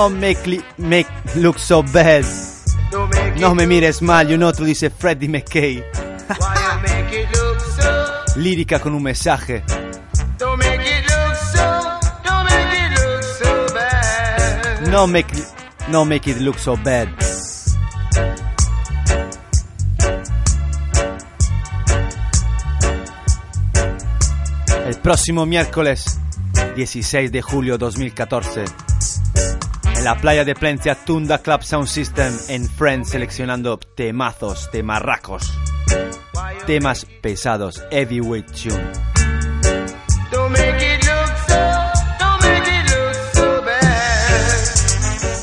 No li- make look so bad. No me mires mal, you know, tú dice Freddie McKay. Lírica con un mensaje. No make, no make it look so bad. El próximo miércoles 16 de julio 2014 en la playa de Plencia Tunda Club Sound System en Friends seleccionando temazos de marracos, temas pesados, heavyweight tune.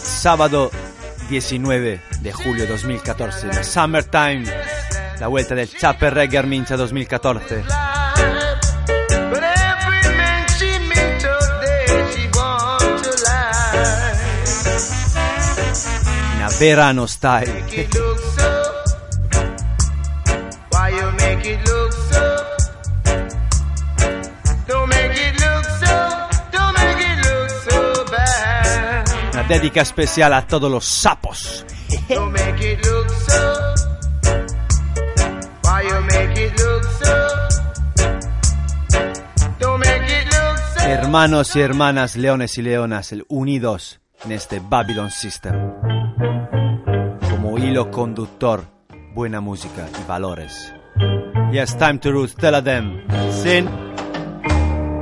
Sábado 19 de julio 2014, la Summertime, la vuelta del Chapper Reggae Armincha 2014. Make it look so? Don't make it look so. Hermanos y hermanas, leones y leonas, unidos en este Babylon System. Como hilo conductor, buena música y valores. Yes, time to root, tell them. Sin.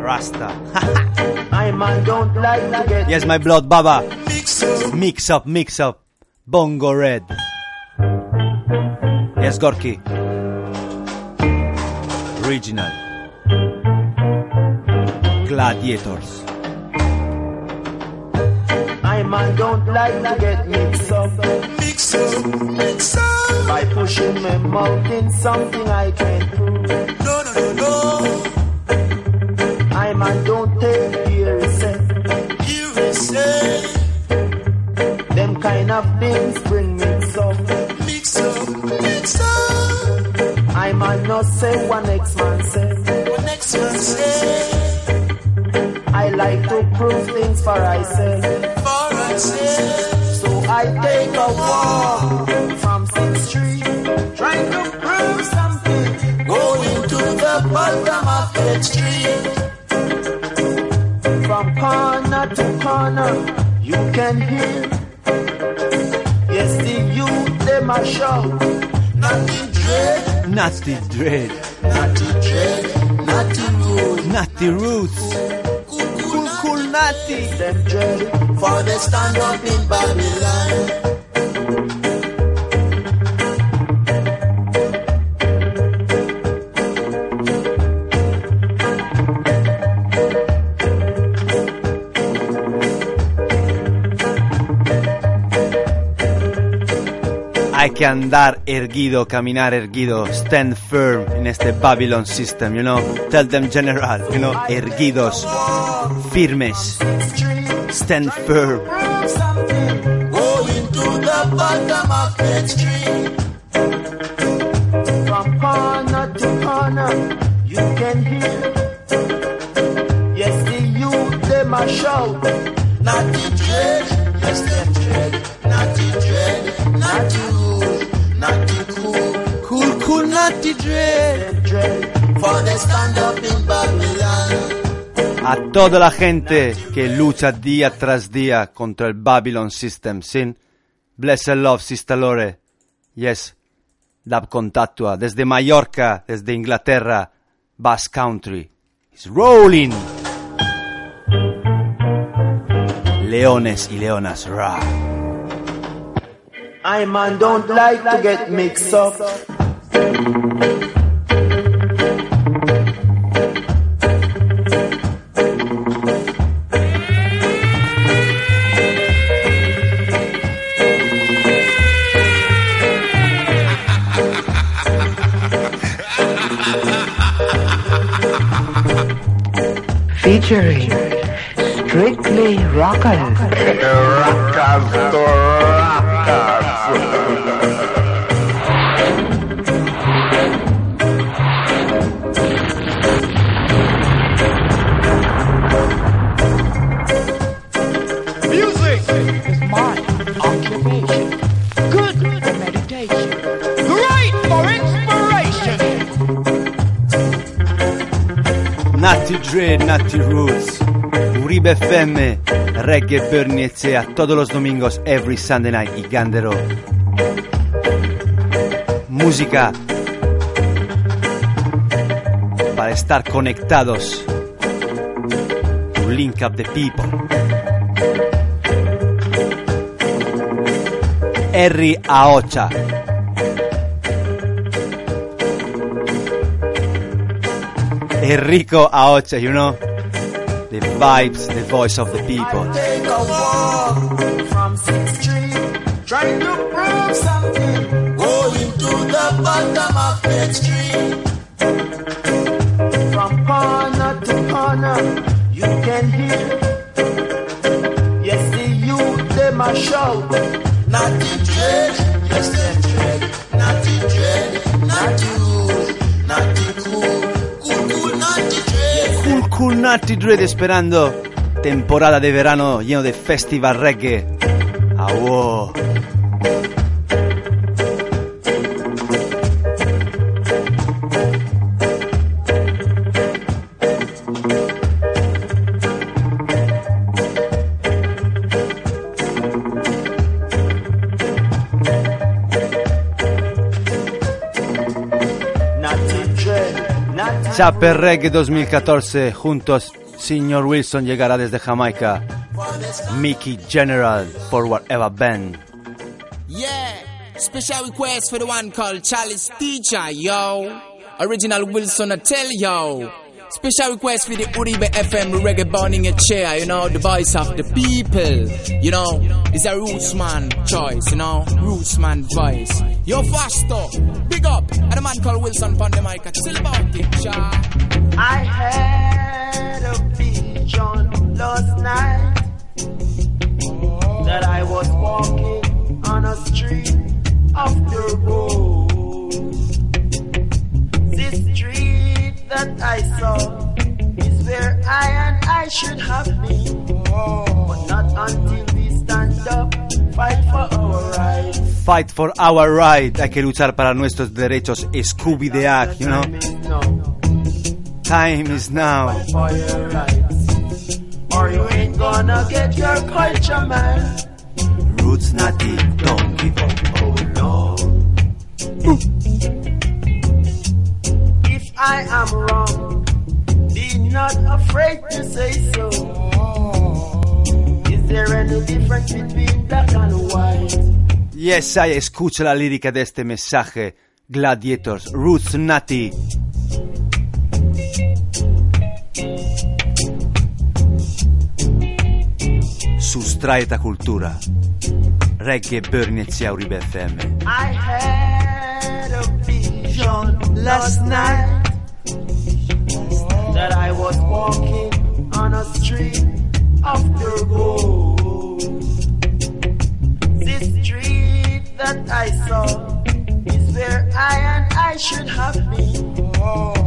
Rasta. I man don't like to get Yes, my blood, Baba. Mix up, mix up. Bongo Red. Yes, Gorky. Original. Gladiators. I man don't like to get mixed up. By pushing my mouth in something I can't prove. No, no, no, no. I man don't take hearsay. Hearsay. Them kind of things bring mix up. Mix up, mix up. I man not say one next man say. One next man say. I like to prove things for myself. For myself. I take a walk from Sixth Street, trying to prove something. Going to the bottom of the street. From corner to corner, you can hear. Yes, the youth they a shout. Nothing dread, Natty Dread. nothing dread, nothing rude. Natty Roots. Cool, cool, Natty. them dread for the stand up in Babylon. I que andar erguido, caminar erguido, stand firm in este Babylon system, you know. Tell them general, you know, erguidos, firmes, stand firm. Going to the bottom of the street. From corner to corner, you can hear. Yes, the youth, them a shout. Not the dread, yes, them dread. Not the dread, not the rude, not the cool. Cool, cool, not the. Dread. For they stand up in Babylon. A toda la gente que lucha día tras día contra el Babylon System, sin Blessed Love, Sister Lore. Yes, dab contactua desde Mallorca, desde Inglaterra, Basque Country. It's rolling. Leones y leonas, ra. I man don't like to get mixed up. century. Strictly rockers. rockers. Dre, Nati Roots, Uribe FM, Reggae Bernie Echea, todos los domingos, every Sunday night, y Gandero. Música para estar conectados. Link up the people. Harry Aocha. Enrico Aocha, you know? The vibes, the voice of the people. Street, trying to prove something. Going to the bottom of street. From corner to corner, you can hear. Yes, the youth, them a shout. Nutty Dread esperando temporada de verano lleno de festival reggae. Ah, Chaper Reggae 2014 juntos. Señor Wilson llegará desde Jamaica. Mickey General for whatever band. Yeah, special request for the one called Charlie's Teacher, yo. Original Wilson, I tell yo. Special request for the Uribe FM reggae burning a chair, you know, the voice of the people. You know, it's a rootsman choice, you know, rootsman voice. Yo, faster, big up, and the man called Wilson it, cha. I had a vision last night that I was walking on a street of the road. This street that I saw is where I and I should have been, but not until we stand up, fight for our rights. Fight for our right. Hay que luchar para nuestros derechos. Scooby the Act, you know. Time is now. Or you ain't gonna get your culture, man. Roots Nutty, don't give up. Oh no. If I am wrong, be not afraid to say so. Is there any difference between black and white? Yes, I escucha la lírica de este mensaje. Gladiators, Roots Nutty. Sustrae ta cultura. Reggae bör inizia Uribe FM. I had a vision last night that I was walking on a street after gold. This street that I saw is where I and I should have been,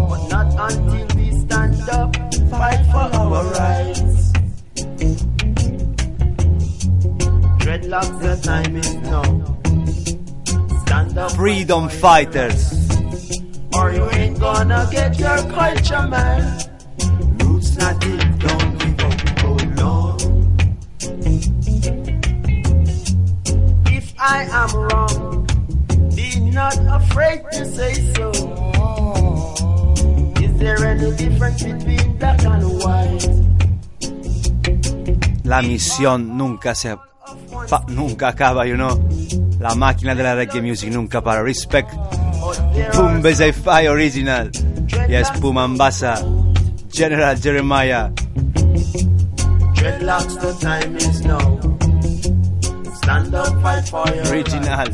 but not until we stand up, fight for our rights. Dreadlocks, the time is now. Stand up, Freedom Fighters. or you ain't gonna get your culture, man. Roots not deep, don't give up, oh no. If I am wrong, be not afraid to say so. Is there any difference between black and white? La misión nunca se fa- nunca acaba, you know. La máquina de la reggae music nunca para. Respect Pumbeze Fire Original. Yes, Pumambasa. General Jeremiah. dreadlocks, the time is now. Stand up, fight for your Original.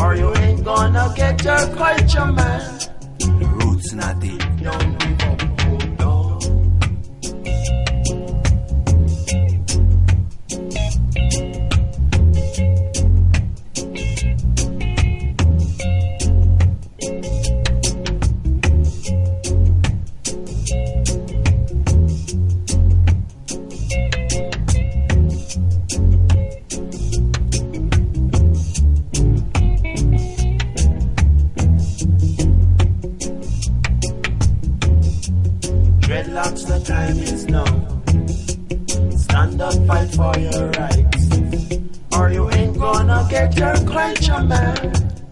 or you ain't gonna get your culture, man. Roots Nati. Don't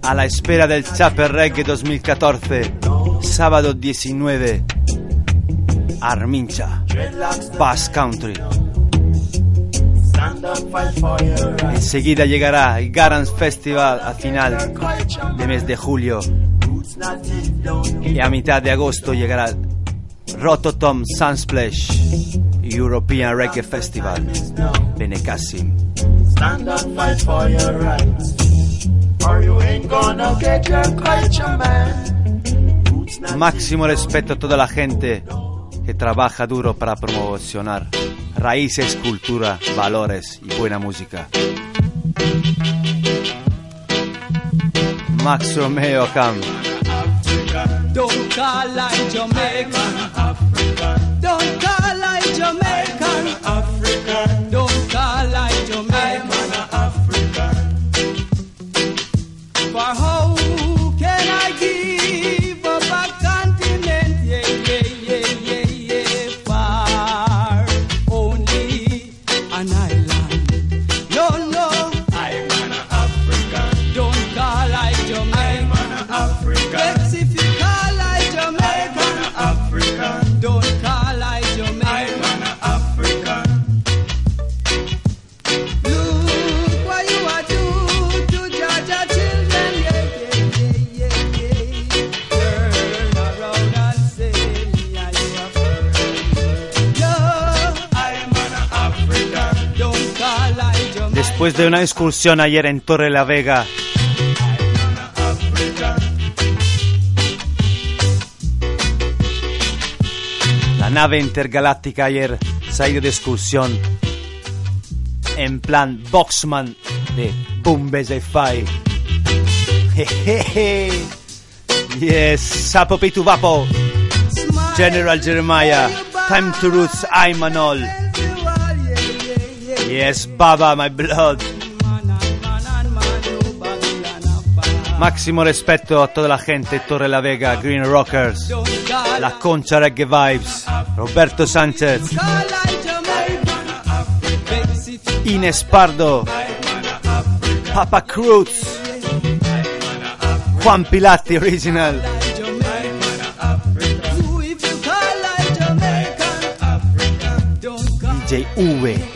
A la espera del Chapel Reggae 2014. Sábado 19. Armincha. Bass Country. Enseguida llegará el Garans Festival a final de mes de julio. Y a mitad de agosto llegará Rototom Sunsplash European Reggae Festival. Benicassim. Or you ain't gonna get your culture, man. Máximo respeto a toda la gente que trabaja duro para promocionar raíces, cultura, valores y buena música. Max Romeo Cam. Don't call like Jamaican. Don't call like Jamaican. Después de una excursión ayer en Torre la Vega, la nave intergaláctica ayer ido de excursión en plan Boxman de Bumbeze Fai. Jejeje. Yes, Sapo Pitu Vapo, General Jeremiah, Time to Roots, I'm Manol. Yes, Baba, my blood. Máximo respeto a toda la gente, Torre la Vega, Green Rockers, La Concha Reggae Vibes, Roberto Sánchez, Ines Pardo, Papa Cruz, Juan Pilati Original, DJ V,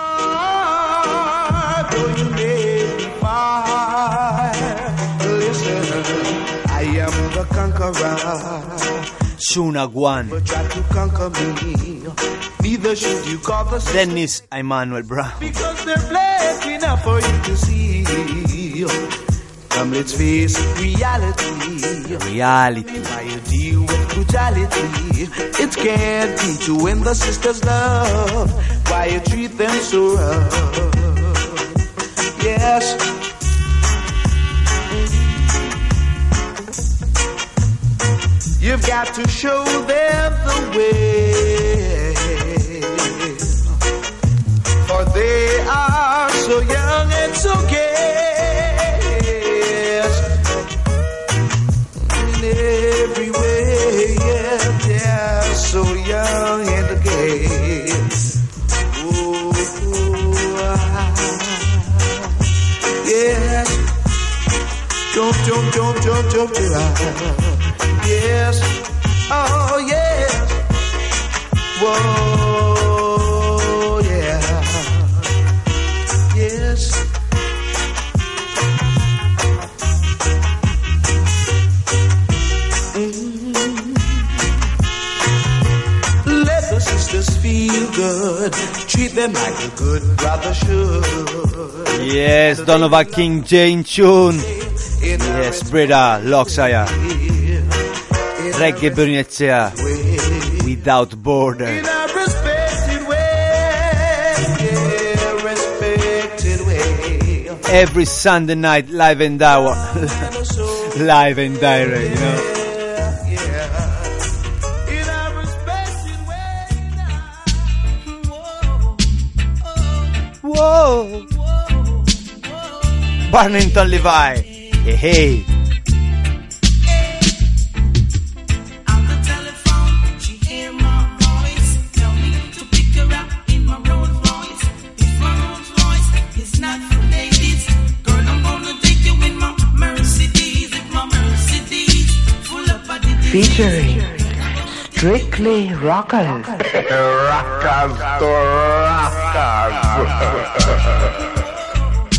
Shuna Guan. But try to conquer me. Neither should you call the Dennis Emmanuel Brown. because they're black enough for you to see. Come, let's face reality. Reality. Why you deal with brutality? It can't be to win the sisters' love. Why you treat them so rough? Yes. You've got to show them the way. For they are so young and so gay. In every way, yeah, they're so young and gay. Ooh, ah, yes. Jump, jump, jump, jump, jump, jump. Yes. Oh, yes. Whoa, yeah. Yes. Mm. Let the sisters feel good. Treat them like a good brother should. Yes, Donovan King Jane Tune. Yes, Breda, Loxaya reggae Without Border. Every Sunday night live and hour. live and direct, you know. Whoa. Whoa, whoa. Barnington Levi. Hey, hey. Of body disease. Featuring Strictly Rockers.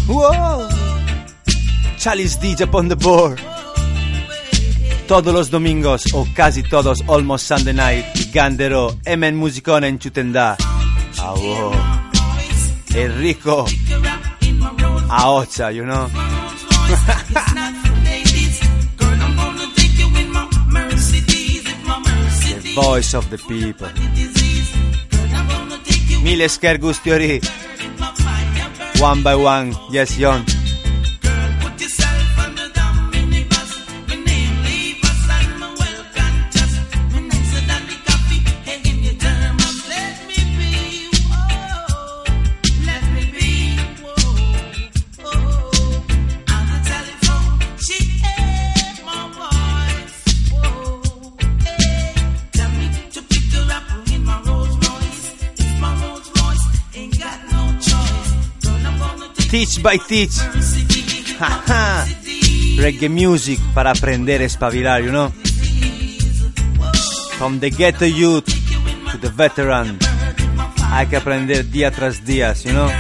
Whoa! Chalice DJ upon the board. Todos los domingos, o casi todos, almost Sunday night, Gandero, Emen Musicone en Chutendá. Ah, wow. Enrico, Aocha, you know. voice of the people. Miles Kergustiori. One by one. Yes, John. Teach by Teach. Reggae music para aprender a espabilar, you know. From the ghetto youth to the veteran. Hay que aprender día tras día, you know.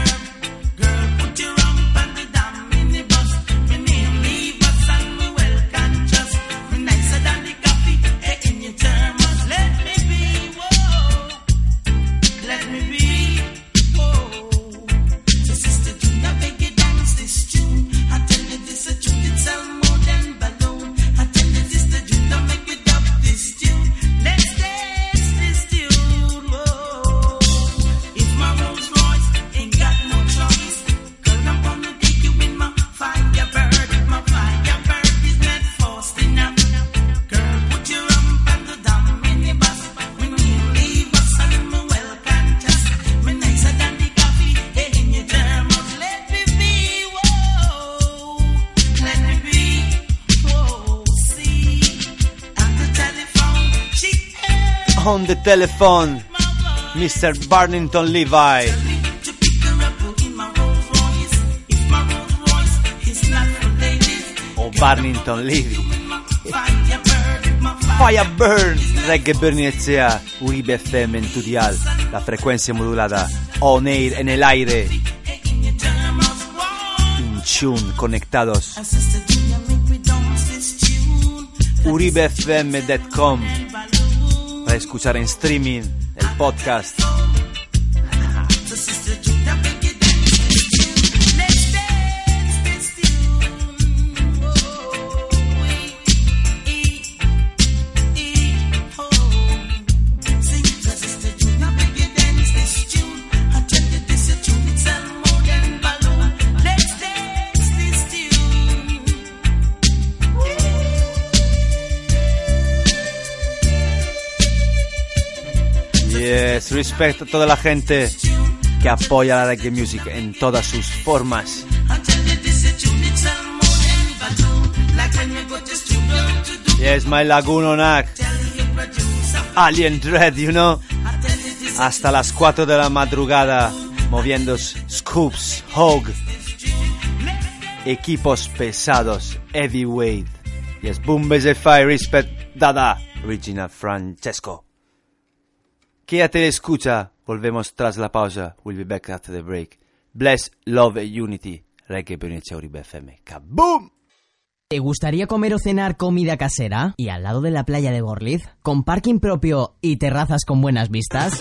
Not for ladies, O Barnington Levy. Firebird, my Fire Burn, Reggae Bernicea, Uribe FM en tu dial, la frecuencia modulada, on air en el aire, in tune, conectados. UribeFM.com escuchar en streaming el podcast. Yes, respeto a toda la gente que apoya la reggae music en todas sus formas. Yes, my Laguno Nac. Alien Dread, you know. Hasta las 4 de la madrugada, moviendo scoops, hog, equipos pesados, heavyweight. Yes, boom, fire, respect, dada, original Francesco. Quédate escucha, volvemos tras la pausa. We'll be back after the break. Bless, love, unity. Reggae Bernicea Uribe FM. ¡Kaboom! ¿Te gustaría comer o cenar comida casera? ¿Y al lado de la playa de Gorliz? ¿Con parking propio y terrazas con buenas vistas?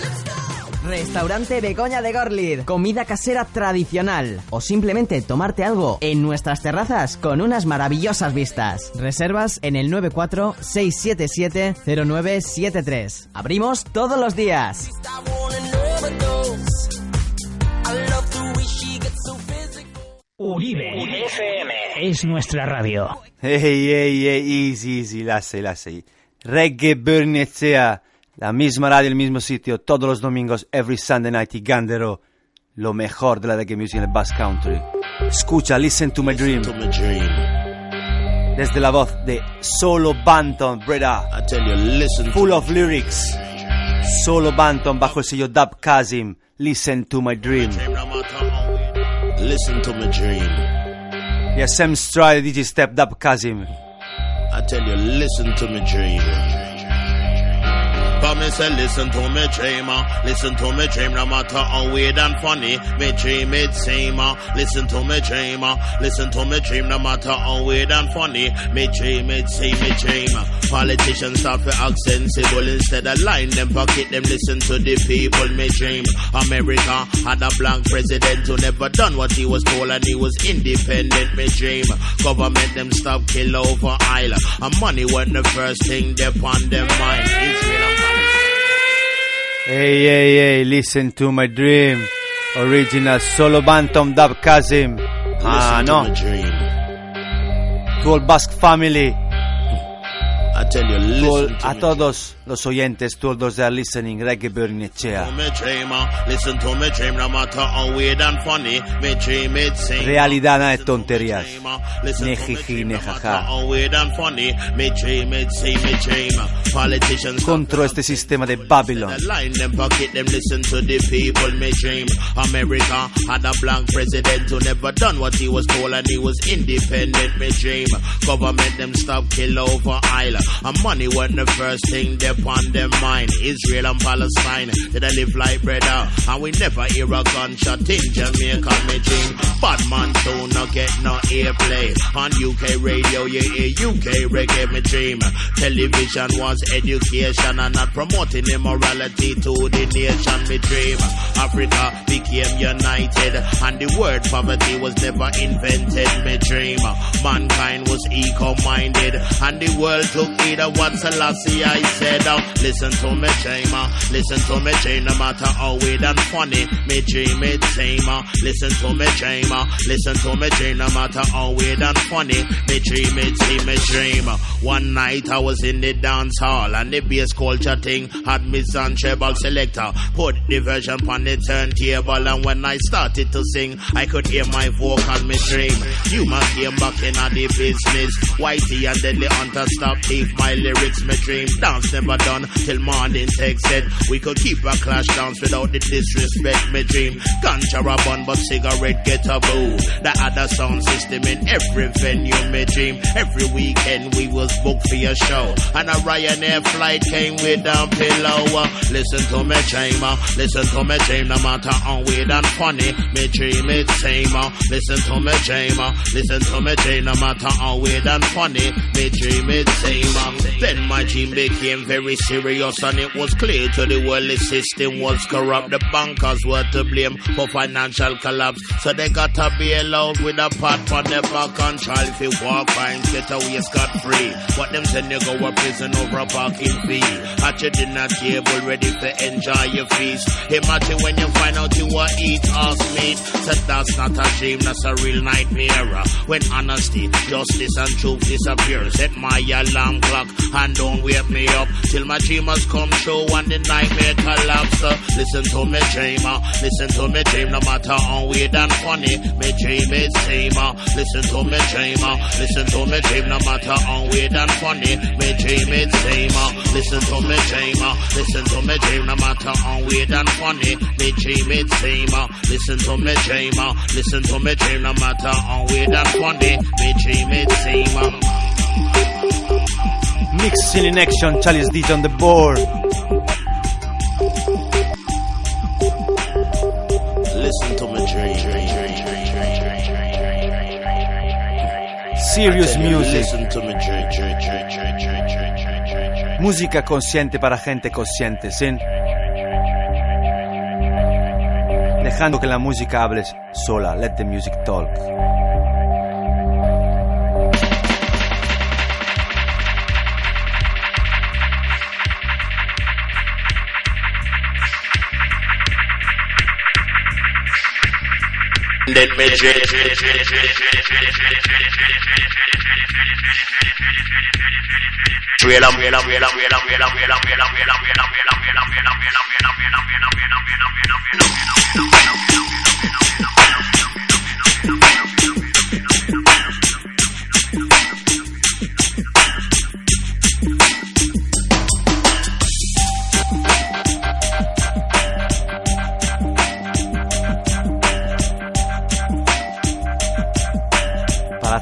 Restaurante Begoña de Gorliz. Comida casera tradicional. O simplemente tomarte algo en nuestras terrazas con unas maravillosas vistas. Reservas en el 94-677-0973. Abrimos todos los días. Uribe, FM es nuestra radio. Hey, hey, hey, easy, easy, la sé, la sé. Reggae Bernicea, la misma radio, el mismo sitio, todos los domingos, every Sunday night y Gandero, lo mejor de la reggae music en el Bass Country. Escucha, listen to my dream. Desde la voz de Solo Banton, brother. Full of lyrics. Solo Banton bajo el sello Dub Kazim. Listen to my dream. Listen to my dream. Yeah, Sam Stride, DJ Step, Dub Kazim. I tell you, listen to me dream. But me say, listen to me dream, uh, listen to me dream, no matter how weird and funny, me dream it seem, uh, listen to me dream, uh, listen to me dream, no matter how weird and funny, me dream it seem, me dream. Politicians start for act sensible instead of lying them pocket them listen to the people, me dream. America had a blank president who never done what he was told and he was independent, me dream. Government them stop kill over island, and money wasn't the first thing they on their mind. Israel Hey, hey, hey, listen to my dream. Original Solo Bantam Dub Kazim. Ah, to no. dream. To all Basque family. I tell you, listen To all- to a todos los oyentes, to all those that are listening, Reggae Bernicea. No. Realidad tonterías. No matter jaja. how weird and funny, me dream it sing, me dream. Politicians Contro este sistema de Babylon. America had a president who never done what he was told and he was independent me dream Government them stop kill over island And money wasn't the first thing they on them mind. Israel and Palestine Did they live like brother. And we never hear a gunshot in Jamaica me dream Bad man soon not get no airplay. On UK radio you hear UK reggae me dream Television was education and not promoting immorality to the nation me dream Africa became united and the word poverty was never invented me dream Mankind was eco-minded and the world took of what Selassie I said out. Listen to me, Chema. Listen to me, Chema. No matter how weird and funny, me dream it, Chema. Listen to me, Chema. Listen to me, Chema. No matter how weird and funny, me dream it, see me dream. One night I was in the dance hall and the bass culture thing had me on treble selector. Put the version on the turntable and when I started to sing, I could hear my vocal, me dream. You must came back in the business. Whitey and Deadly Hunter stopped. thief, my lyrics, me dream. Dance never never done till morning takes it. We could keep our clash downs without the disrespect. Me dream contraband, but cigarette get a boo. The other sound system in every venue. Me dream every weekend we was booked for your show, and a Ryanair flight came with a pillow. Listen to me, chamber. Listen to me, dream. No matter how weird and funny, me dream it same. Listen to me, chamber. Listen to me, dream. No matter how weird and funny, me dream it same. Then my dream became very very serious and it was clear to the world the system was corrupt. The bankers were to blame for financial collapse. So they gotta be bailout with a pot for their back and child. If you walk fine, get away scot free. But them send you go a prison over a parking fee. At your dinner table ready to enjoy your feast. Imagine when you find out you are eat ass meat. So that's not a dream, that's a real nightmare. When honesty, justice and truth disappear. Set my alarm clock and don't wake me up. Till my dreamers come true and the nightmare collapse. Uh, listen to me dreamer, listen to me dream, no matter how weird and funny, me dream is dreamer. Uh, listen to me dreamer, listen to me dream, no matter how weird and funny, me dream is dreamer. Uh, listen to me dreamer, listen to me dream, no matter how weird and funny, me dream is dreamer. Listen to me dreamer, listen to me dream, no matter how weird and funny, me dream is dreamer. Mix in action, Charlie's D on the board. Listen to my dream. Serious music. Música consciente para gente consciente, sin dejando que la música hable sola. Let the music talk. Let me drip. Trail em, trail em, trail em, trail em, trail em, trail em, trail em, trail em, trail em, trail em, trail em, trail em, trail em,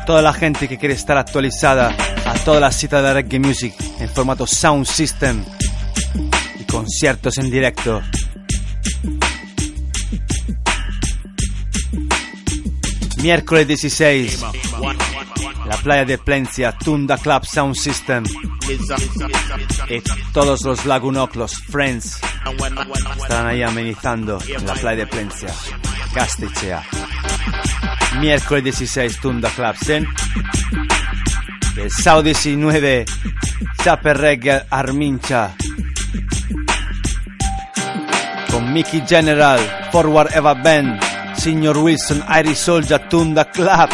toda la gente que quiere estar actualizada a toda la cita de reggae music en formato sound system y conciertos en directo. Miércoles 16, la playa de Plencia, Tunda Club Sound System y todos los lagunoclos, friends, estarán ahí amenizando en la playa de Plencia, Castichea. Miércoles 16, Tunda Club Zen. El sábado 19, Chaper Reggae Armincha. Con Mickey General, Forward Eva Band, Senior Wilson, Iris Soldier, Tunda Club.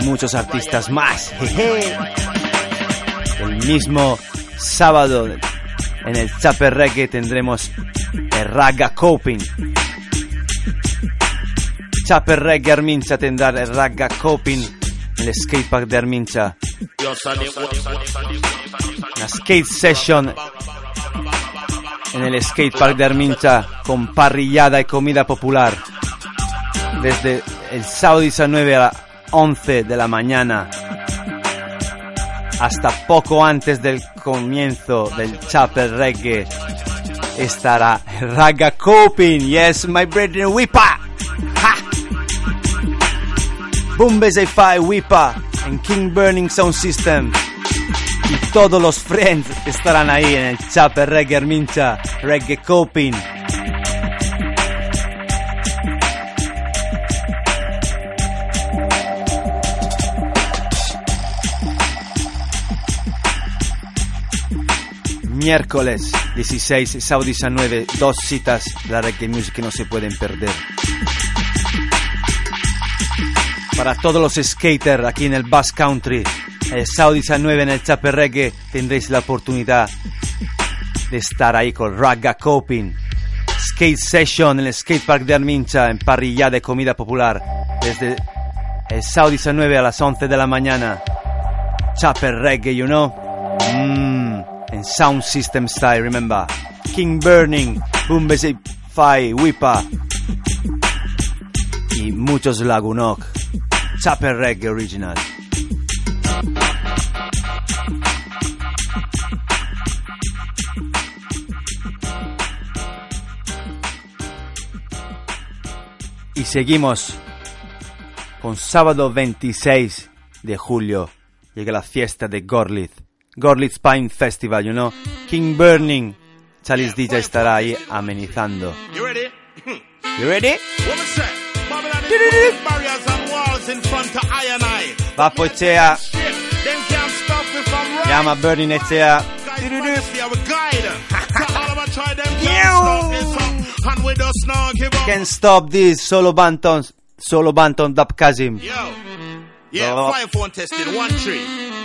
Y muchos artistas más. El mismo sábado en el Chaper Reggae tendremos el Raga Coping. Chaper Reggae Armincha tendrá el Raga Coping en el skatepark de Armincha. Una skate session en el skatepark de Armincha con parrillada y comida popular. Desde el sábado 19 a las 11 de la mañana hasta poco antes del comienzo del Chapel Reggae estará Raga Coping. Yes, my brethren, whipa. Ha. Boombe Fi Whipa en King Burning Sound System. Y todos los friends estarán ahí en el Chapel Reggae Armincha Reggae Coping. Miércoles 16 y sábado 19, dos citas de la reggae music que no se pueden perder. Para todos los skaters aquí en el Bass Country, el sábado 19 en el Chape Reggae tendréis la oportunidad de estar ahí con Raga Coping. Skate Session en el skatepark de Armincha en parrilla de comida popular desde el sábado 19 a las 11 de la mañana. chopper reggae, you know? Mmm, en sound system style, remember? King Burning, Fai, Whipa. Y muchos Lagunok. Chopper reggae original. Y seguimos con sábado 26 de julio. Llega la fiesta de Gorlitz. Gorlitz Pine Festival, you know. King Burning. Charles DJ estará ahí amenizando. You ready? You ready? walls in front of I and I. Vapochea. Them can't stop me from right. Llama Bernie Netzea. Can't stop this, solo banton, solo banton dub Kazim. Yo, yeah, oh. five phone tested, one three.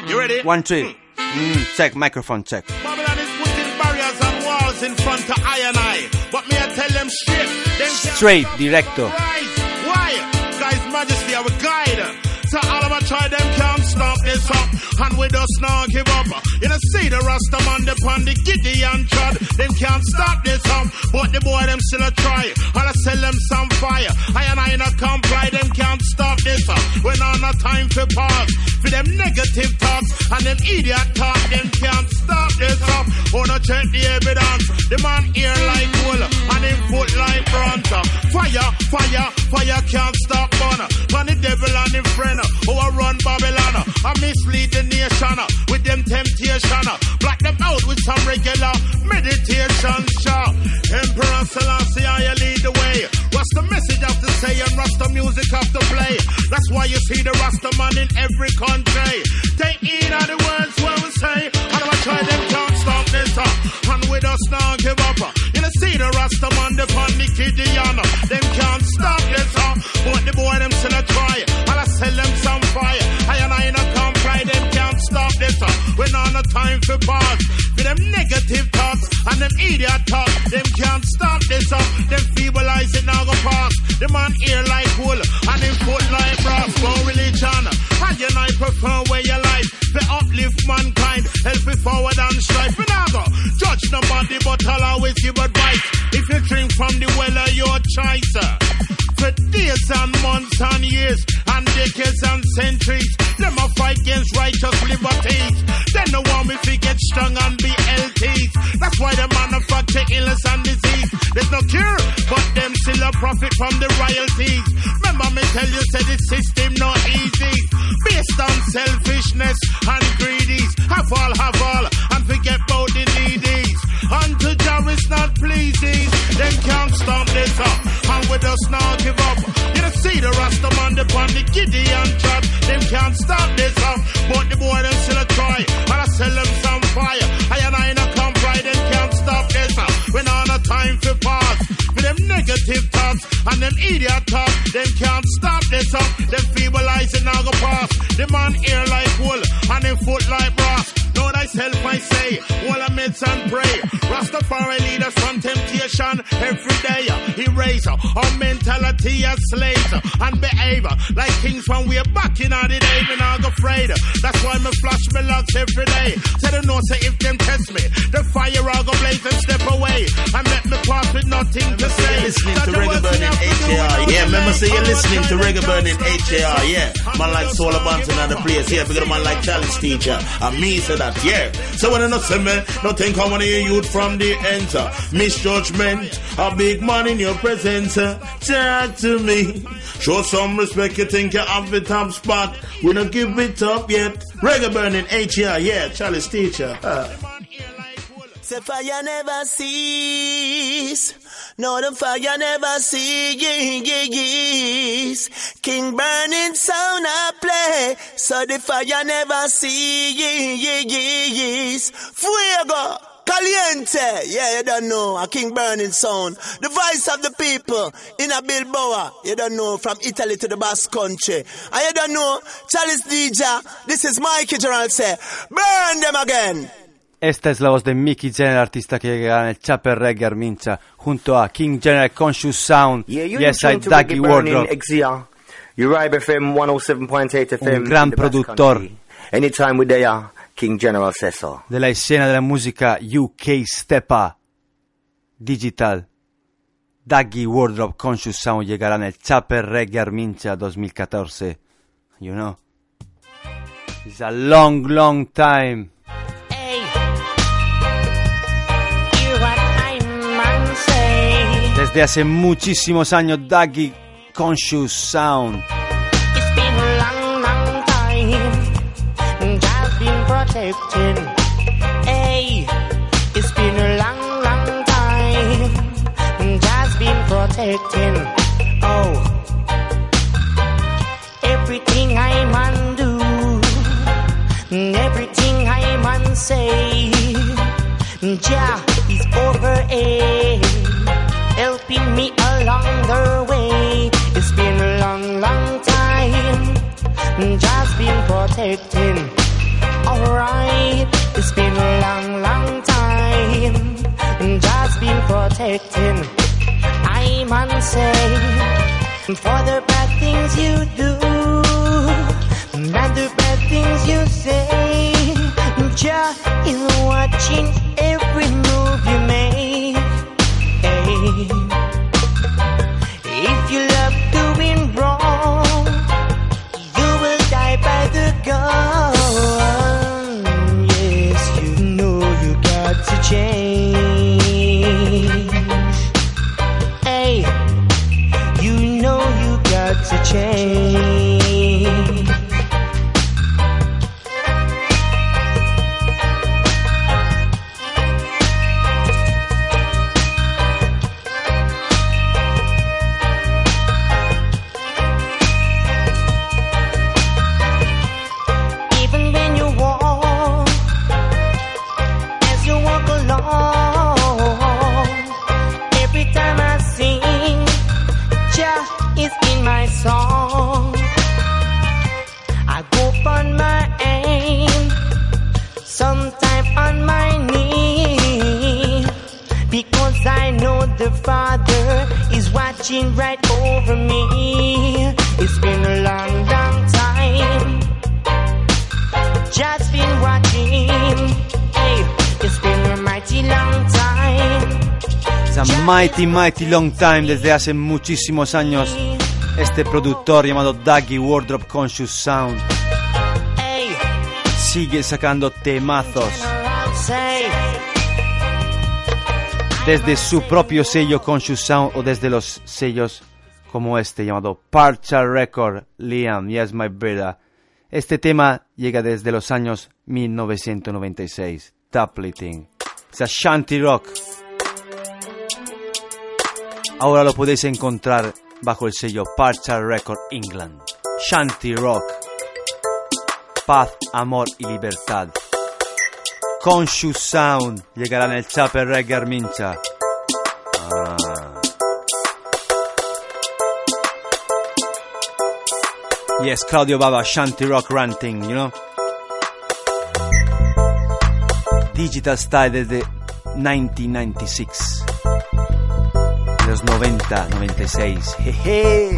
You ready? One three. Mm. Mm, check microphone check. Babylon is putting barriers and walls in front of I and I, but me I tell them straight. Them straight, director. Right majesty, our guide. To all of our trident up. And with us now give up. You know, see the Rasta man upon the Gideon trod. Them can't stop this up. But the boy them still a try. And I sell them some fire. I and I not comply. Them can't stop this up. When on a time for pause. For them negative talks and them idiot talk. Them can't stop this up. Oh, no check the evidence. The man ear like wool. And him foot like bronze. Fire, fire, fire can't stop burner. From the devil and him friend. Who a run Babylon. I mislead the nation. Uh, with them temptation. Uh, black them out with some regular meditation. Show. Emperor Selassie, I lead the way. What's the message have to say and Rasta music have to play? That's why you see the Rasta man in every country. Take heed of the words where we say. I try them can't stop this up. And with us now give up. You know see the Rasta man the the Gideon. Them can't stop this. But the boy them still a try. And I sell them some When on a time for pause. For them negative thoughts and them idiot talk. Them can't stop this up. Them feeble eyes it now go past. The man ear like wool and him foot like brass. No religion. And you and I prefer where you life. To uplift mankind. Help it forward and strive. We now go judge nobody but I'll always give advice. If you drink from the well of your choice. For days and months and years and decades and centuries. Them a fight against righteous liberties. Then no one me fi get strong and be healthy. That's why they manufacture illness and disease. There's no cure, but them still a profit from the royalties. Remember me tell you, say the system not easy. Based on selfishness and greedies. Have all, have all, and forget about the needies. Is not pleasing. Them can't stop this up. And with us now give up. You don't see the Rasta man upon the Gideon trap. Them can't stop this up. But the boy them still a try. And I sell them some fire. I and I no come right. Them can't stop this up. When on a time for pass. For them negative thoughts and them idiot talk. Them can't stop this up. Them feeble eyes and now go pass. The man ear like wool and him foot like brass. Thyself I say, all amidst and pray. Rastafari lead us from temptation every day. Erase our mentality as slaves and behave like kings from way back in the day. Me not go afraid. That's why me flash me locks every day. Tell them no say if them test me, the fire I'll go blaze and step away and let me pass with nothing to say. listening to the Reggae Burning me have to do HAR. Yeah, the remember say you're listening to Reggae Burning HAR. Yeah, man like Soul Banton and the place. Yeah, because man like Challenge Teacher. And me say that. Yeah. So when I not say me, no think I wanna hear youth from the enter. Misjudgment, a big man in your presence. uh, Talk to me. Show some respect, you think you have the top spot. We don't give it up yet. Reggae Burning HAR. Yeah, Charlie's Teacher. Uh. Say fire never cease. No, the fire never cease. King burning sound I play. So the fire never cease. Fuego. Caliente, yeah, you don't know, a King Burning sound. The voice of the people in a Bilboa, you don't know, from Italy to the Basque Country. And you don't know, Charles DJ, this is Mikey Gerald say, burn them again. Esta es la voz de Mickey Jenner, artista que llega en el Chapel Reggae Armincha, junto a King General Conscious Sound Yeah, you're y esa listening to Dougie Reggae Burning Wardrobe. FM 107.8 FM. Un gran productor. Anytime we there, King General says so. de la escena de la música UK Stepa Digital. Daggy Wardrobe Conscious Sound llegará en el Chapter Reggae Armincha 2014. You know. It's a long, long time. Desde hace muchísimos años, Daggy Conscious Sound. Everything I man do, everything I man say, Alright, it's been a long, long time. and just been protecting. I'm unsafe for the bad things you do and the bad things you say. Jah is watching change. Mighty, mighty long time. Desde hace muchísimos años, este productor llamado Daggy Wardrobe Conscious Sound sigue sacando temazos desde su propio sello Conscious Sound o desde los sellos como este llamado Partial Record Liam, Yes My Brother. Este tema llega desde los años 1996. Tapliting. Es a Shanty Rock. Ahora lo podéis encontrar bajo el sello Partial Record England. Shanty Rock. Paz, amor y libertad. Conscious Sound llegará en el Chapel Reggae Armincha. Ah. Yes, Claudio Baba, Shanty Rock Ranting, you know? Digital Style desde 1996. De los 90, 96. Jeje.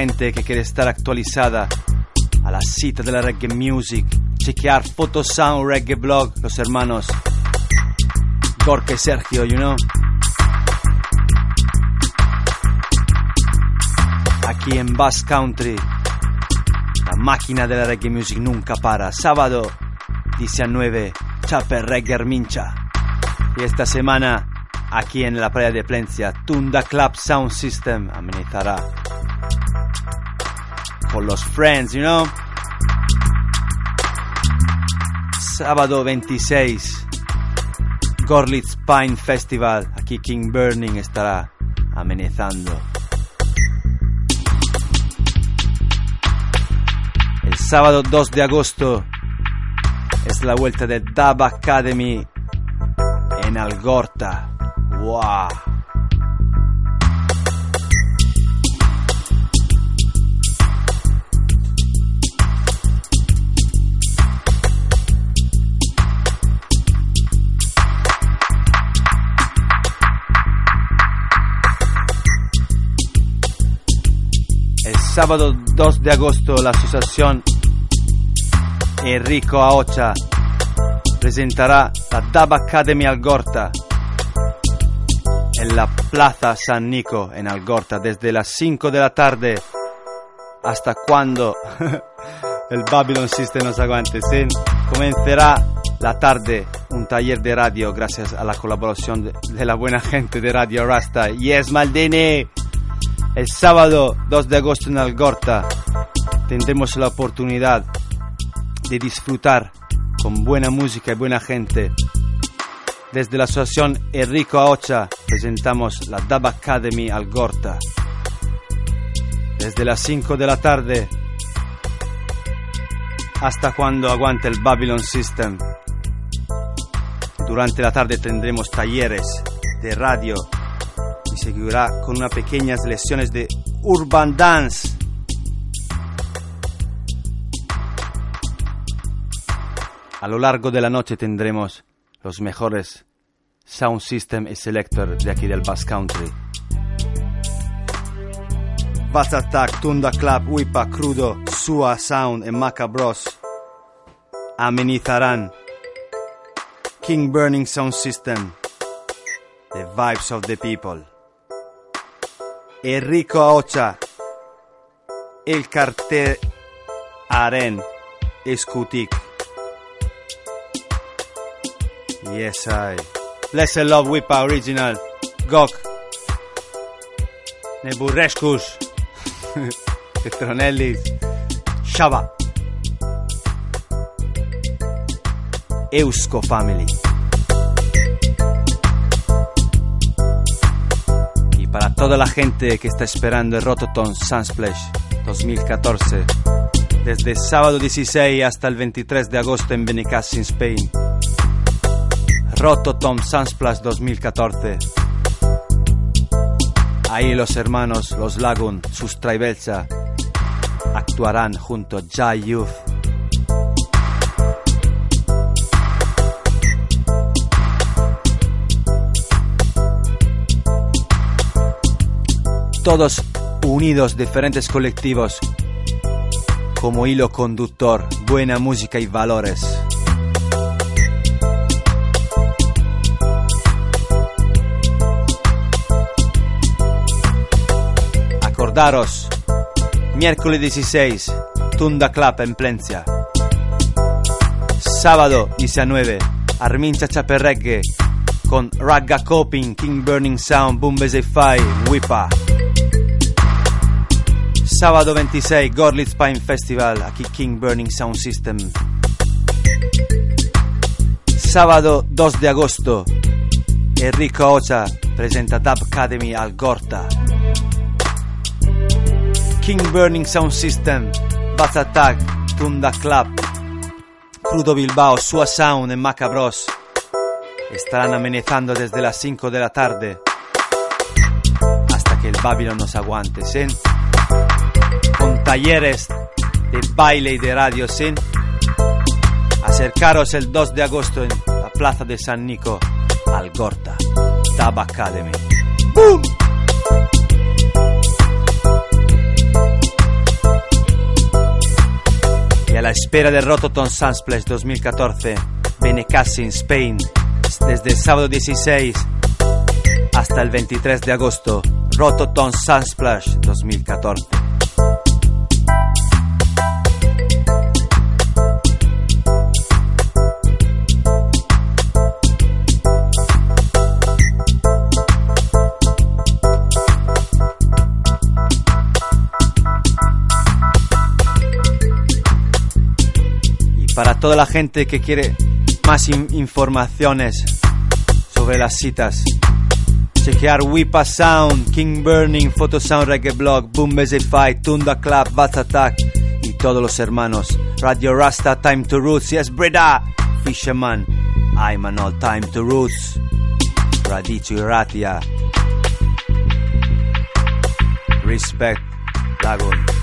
Gente que quiere estar actualizada a la cita de la reggae music. Chequear Photosound Reggae Blog, los hermanos Gorka y Sergio, you know. Aquí en Bass Country, la máquina de la reggae music nunca para. Sábado 19 Chaper Reggae Mincha. Y esta semana, aquí en la playa de Plencia, Tunda Club Sound System amenizará con los friends, you know. Sábado 26, Gorlitz Pine Festival, aquí King Burning estará amenizando. El sábado 2 de agosto es la vuelta de Dub Academy en Algorta. ¡Wow! Sábado 2 de agosto la asociación Enrico Aocha presentará la Dub Academy Algorta en la Plaza San Nico en Algorta desde las 5 de la tarde hasta cuando el Babylon System nos aguante. ¿sí? Comenzará la tarde un taller de radio gracias a la colaboración de la buena gente de Radio Rasta. Yes, Maldini. El sábado 2 de agosto en Algorta tendremos la oportunidad de disfrutar con buena música y buena gente. Desde la asociación Enrico Aocha presentamos la Dub Academy Algorta. Desde las 5 de la tarde hasta cuando aguante el Babylon System. Durante la tarde tendremos talleres de radio y seguirá con unas pequeñas lecciones de Urban Dance. A lo largo de la noche tendremos los mejores sound system y selector de aquí del Bass Country. Bass Attack, Tunda Club, Wipa, Crudo, Sua Sound y Macabros amenizarán King Burning Sound System, The Vibes of the People. Enrico Aocha El cartel Aren Escutik Yes I. Bless a love with our original. Gok. Neburrescus Petronellis. Shaba Eusko Eusko Family. Para toda la gente que está esperando el Rototon Sunsplash 2014, desde sábado 16 hasta el 23 de agosto en Benicassin, Spain. Rototom Sunsplash 2014. Ahí los hermanos, los Lagoon, sus Traibelsa, actuarán junto a Jai Youth. Todos unidos, diferentes colectivos, como hilo conductor, buena música y valores. Acordaros, miércoles 16, Tunda Club en Plencia. Sábado 19, Armincha Chaperregge con Ragga Coping, King Burning Sound, Bumbese Fai, Wipa. Sábado 26, Gorlitz Pine Festival, aquí King Burning Sound System. Sábado 2 de agosto, Enrico Ocha presenta Dub Academy Algorta. King Burning Sound System, Bass Attack, Tunda Club, Crudo Bilbao, Sua Sound y Macabros estarán amenazando desde las 5 de la tarde hasta que el Babylon nos aguante, ¿sí? Con talleres de baile y de radio, ¿sí? Acercaros el 2 de agosto en la Plaza de San Nico, Algorta, Dub Academy. ¡Boom! Y a la espera de Rototon Sunsplash 2014, Benecassin, Spain, desde el sábado 16 hasta el 23 de agosto, Rototon Sunsplash 2014. Toda la gente que quiere más in- informaciones sobre las citas. Chequear Wipa Sound, King Burning, Photo Sound Reggae Blog, Boom Fight, Tunda Club, Bat Attack y todos los hermanos. Radio Rasta, Time to Roots, yes, Breda, Fisherman, I'm an all time to Roots. Radicio Iratia. Respect, Lagoon.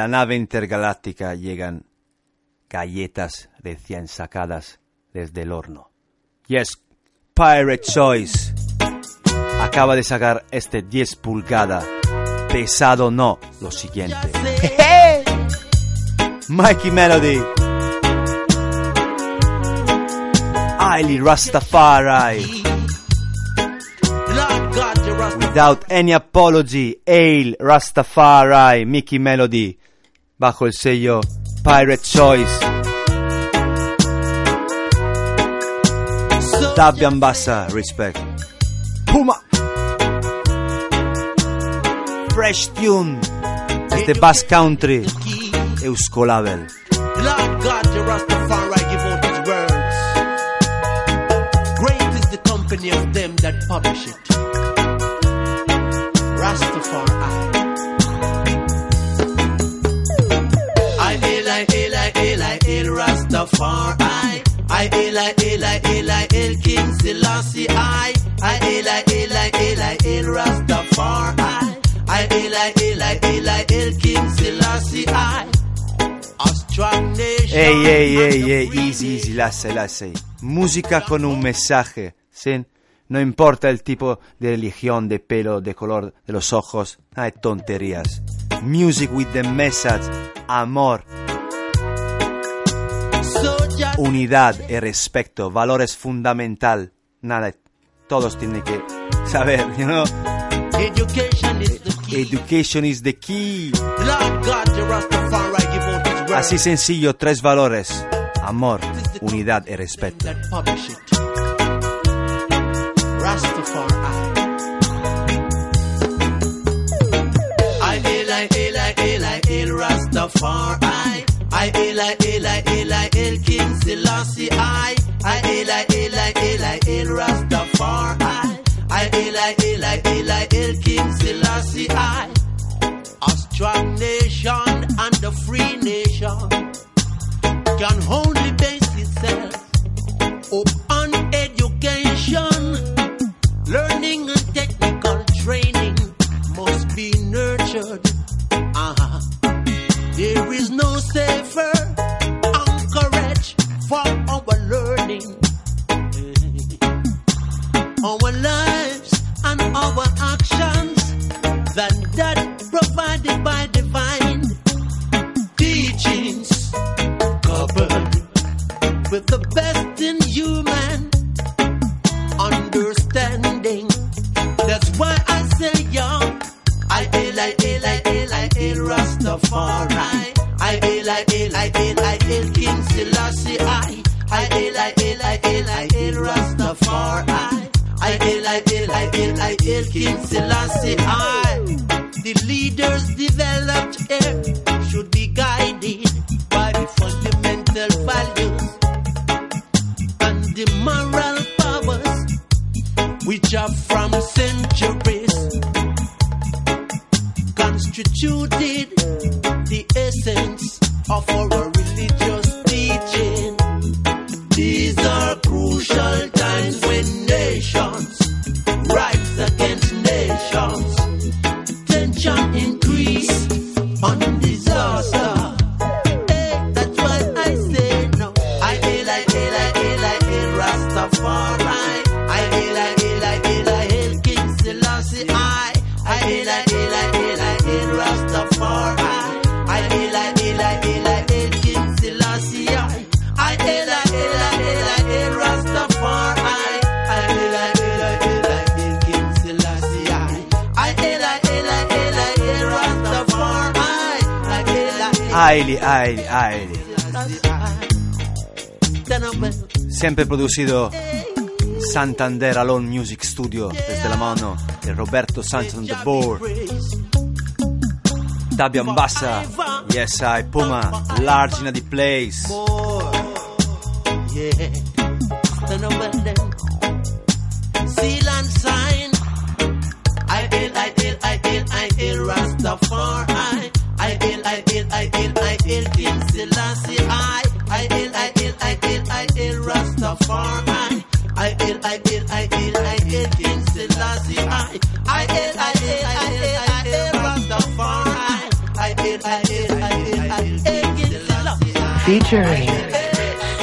La nave intergaláctica llegan galletas recién sacadas desde el horno. Yes, Pirate Choice acaba de sacar este 10 pulgada. Pesado no, lo siguiente. Mikey Melody. Ailey Rastafari. Without any apology, Ale Rastafari, Mickey Melody, bajo el sello Pirate Choice. Dabian Bassa, respect. Puma. Fresh Tune, desde Bass Country, Euskolabel. Lord God, the Rastafari give out his words. Great is the company of them that publish it. Rastafari. Hail, I hail, I hail Rastafari. I King Selassie. Rastafari. King Selassie. Ey, ey, ey, ey, easy, easy, lasse, lasse. Música con un mensaje, ¿sí? No importa el tipo de religión, de pelo, de color de los ojos, de tonterías. Music with the message, amor, unidad y respeto, valores fundamental, nada, todos tienen que saber, you know? Education is the key. Education is the key. Así sencillo, tres valores, amor, unidad y respeto. Rastafari. I Eli Eli Eli El King Selassie I I Eli Eli Eli El Rastafari I Eli Eli Eli El King Selassie I A strong nation and a free nation can only base itself upon education learning and technical training must be nurtured uh-huh there is no safer anchorage for our learning. Our lives and our actions than that provided by divine teachings coupled with the best in human understanding. That's why I hail, I hail, I hail, I hail Rastafari. I hail, I hail, I hail, I hail King Selassie. I I hail, I hail, I hail, I hail Rastafari. I hail, I hail, I hail, I hail King Selassie. I the leaders developed here should be guided by the fundamental values and the moral powers which are from centuries constituted the essence of our religious teaching. These are crucial Ailey, Ailey. Sempre producido Santander Alone Music Studio desde la mano de Roberto board. Dabian Bassa, Yes I, Puma, Large in the Place. Seal and sign. I hail, I hail, I hail, I hail Rastafari. Featuring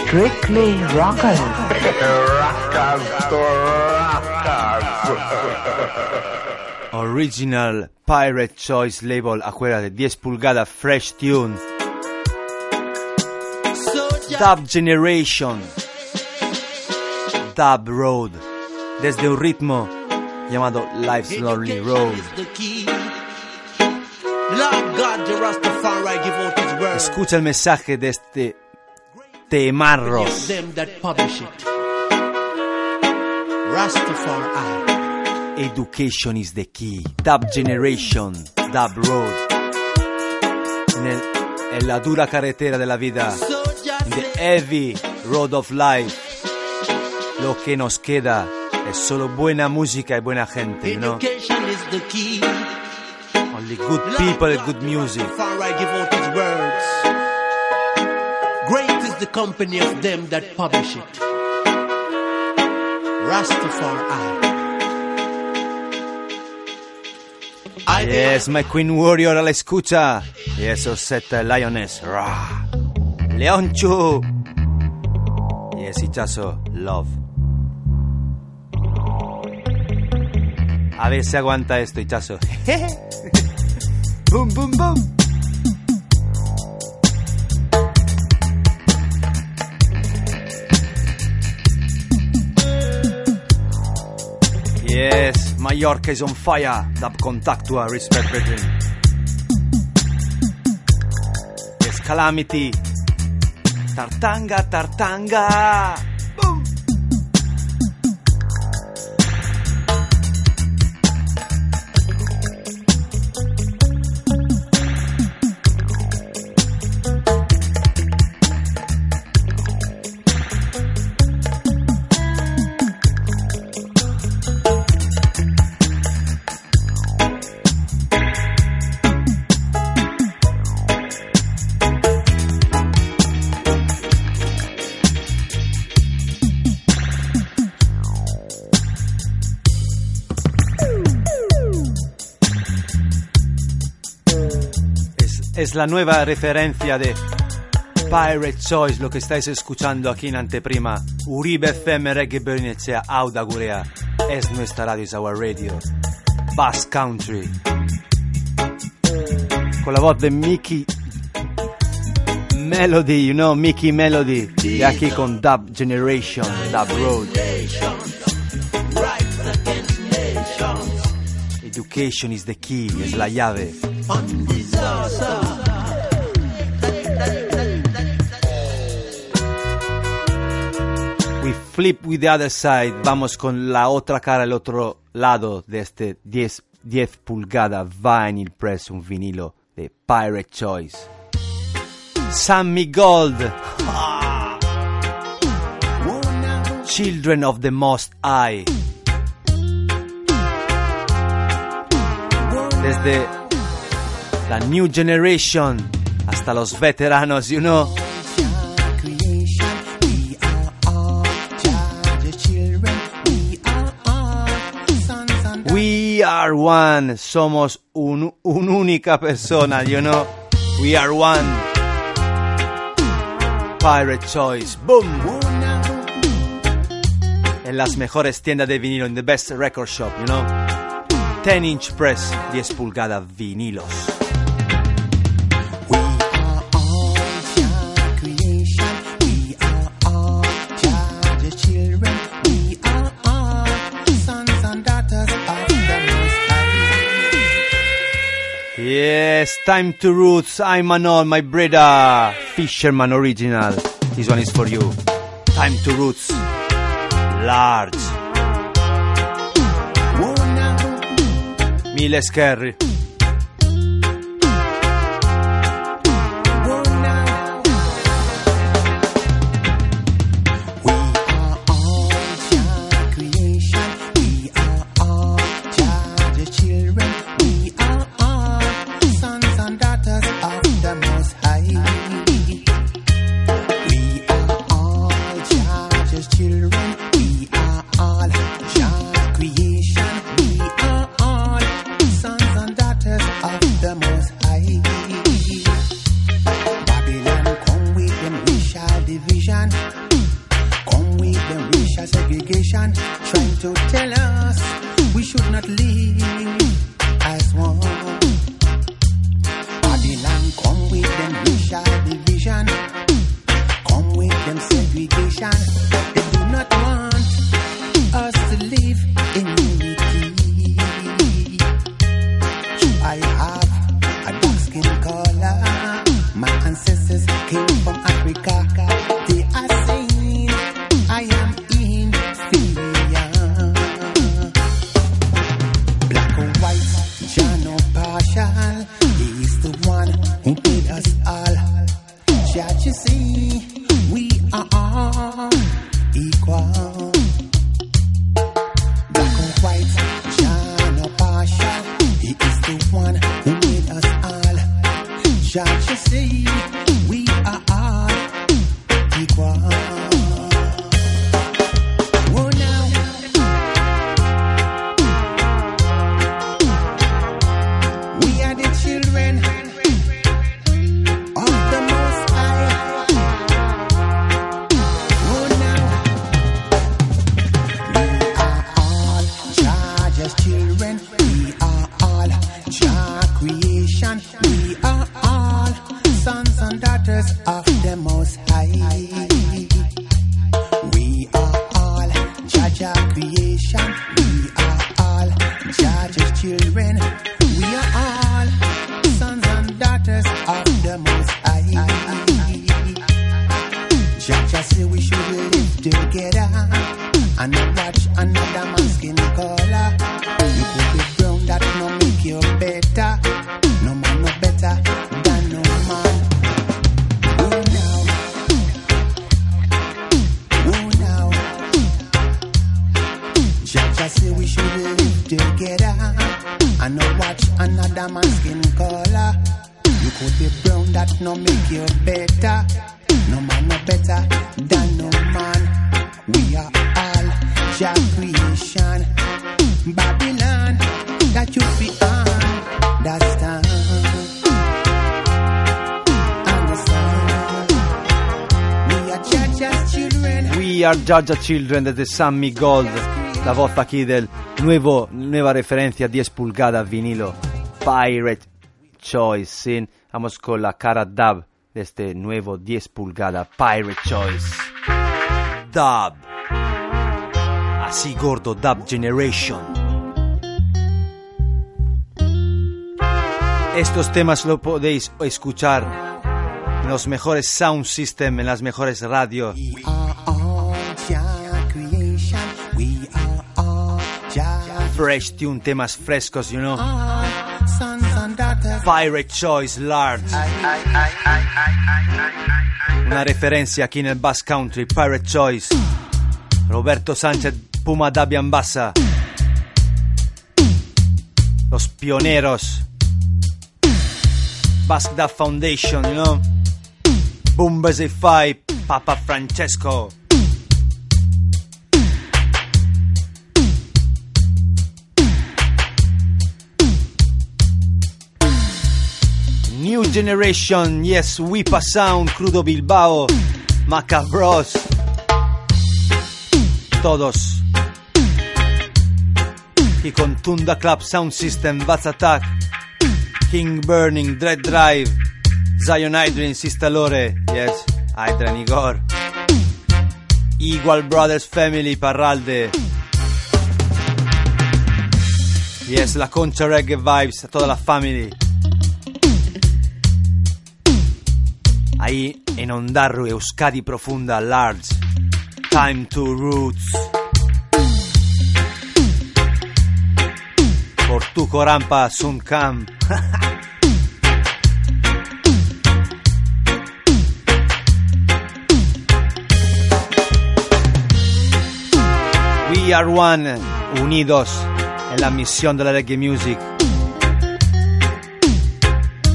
Strictly Rockers. Rockers, rockers. Original Pirate Choice Label, acuérdate, 10 pulgadas, Fresh Tune. Dub Generation. Dub Road. Desde un ritmo llamado Life's Lonely Road. the. Lord God, the Rastafari give out his word. Escucha el mensaje de este temarros. Education is the key. Dub Generation, Dub Road. En, la dura carretera de la vida. In the heavy road of life. Lo que nos queda es solo buena música y buena gente, you know? Education is the key. Only good people and good music. Is the company of them that publish it. Rastafari. Yes, my Queen Warrior a la escucha. Yes, Osetta Lioness. Rah. Leonchu. Yes, Hichazo. Love. A ver si aguanta esto, Hichazo. boom, boom, boom. Mallorca is on fire. Dub Contactua, respect, brethren. Yes, Calamity. Tartanga, Tartanga. La nueva referencia de Pirate Choice, lo que estáis escuchando aquí en anteprima. Uribe FM Reggae Bernicea Auda Gurea. Es nuestra radio, es our radio. Bass Country. Con la voz de Mickey Melody, you know, Mickey Melody. Y aquí con Dub Generation, Dub Road. Education is the key, es la llave. Flip with the other side. Vamos con la otra cara, el otro lado de este 10, 10 pulgada vinyl press, un vinilo de Pirate Choice. Sammy Gold. Children of the Most High. Desde la New Generation hasta los veteranos, you know. We are one. Somos un, un única persona, you know. We are one. Pirate Choice. Boom. En las mejores tiendas de vinilo, in the best record shop, you know. 10 inch press, 10 pulgadas vinilos. Yes, time to roots. I'm Manol, my brother. Fisherman original. This one is for you. Time to roots. Large. Miles Kerry. Are Jaja Children desde Sammy Gold. La voz aquí del nuevo, nueva referencia 10 pulgadas vinilo. Pirate Choice. ¿sí? Vamos con la cara dub de este nuevo 10 pulgadas. Pirate Choice. Dub. Así gordo, Dub Generation. Estos temas lo podéis escuchar en los mejores sound system, en las mejores radios. Fresh tune, temas frescos, you know. Pirate Choice Large. Una referencia aquí en el Bass Country, Pirate Choice. Roberto Sánchez, Puma Dabian Bassa. Los pioneros. Bass Dub Foundation, you know. Boomers Fai, Papa Francesco. New Generation, yes, Wipa Sound, Crudo Bilbao, Macabros. Todos. Y con Tunda Club Sound System, Bats Attack, King Burning, Dread Drive, Zion Hydrin, Sistalore, yes, Hydran Igor. Igual Brothers Family, Parralde. Yes, la Concha Reggae Vibes, a toda la family. Ahí en Ondarru, Euskadi Profunda, Large. Time to Roots. Por tu corampa, Suncam. We are one, unidos en la misión de la reggae music.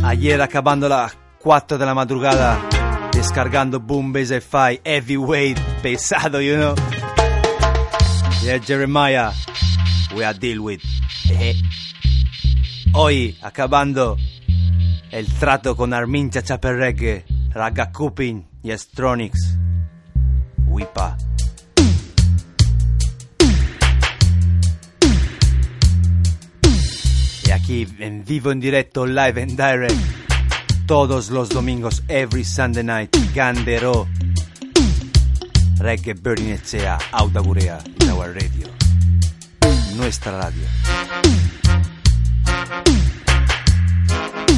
Ayer acabando las 4 de la madrugada, descargando Boom Bass Fi, heavyweight, pesado, you know. Yeah, Jeremiah, we are deal with. Eh. Hoy, acabando el trato con Armincha Chaperregge, Raga Kupin y Astronix. Wipa. Y aquí en vivo, en directo, live and direct, todos los domingos, every Sunday night, Gandero, Reggae Burning Echea, Audagurea, in our radio, nuestra radio.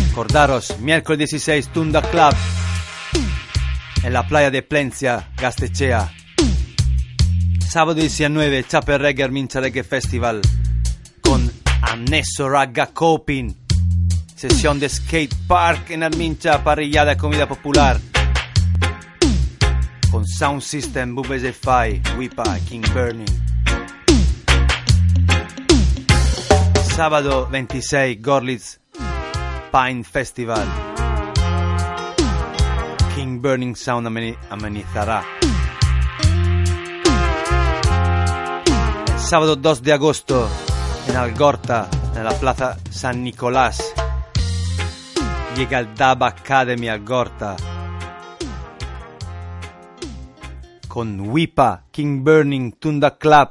Recordaros, miércoles 16, Tunda Club, en la playa de Plencia, Gastechea. Sábado 19, Chaper Reggae Armincha Reggae Festival, con annesso Ragga Coping, sesión de skate park en Armincha, parrillada, comida popular, con sound system, Bubes Fi, Wipa, King Burning. Sábado 26, Gorlitz Pine Festival. King Burning Sound ameni- amenizará. Sábado 2 de agosto, en Algorta, en la plaza San Nicolás, llega el Dub Academy Algorta. Con Wipa, King Burning, Tunda Club,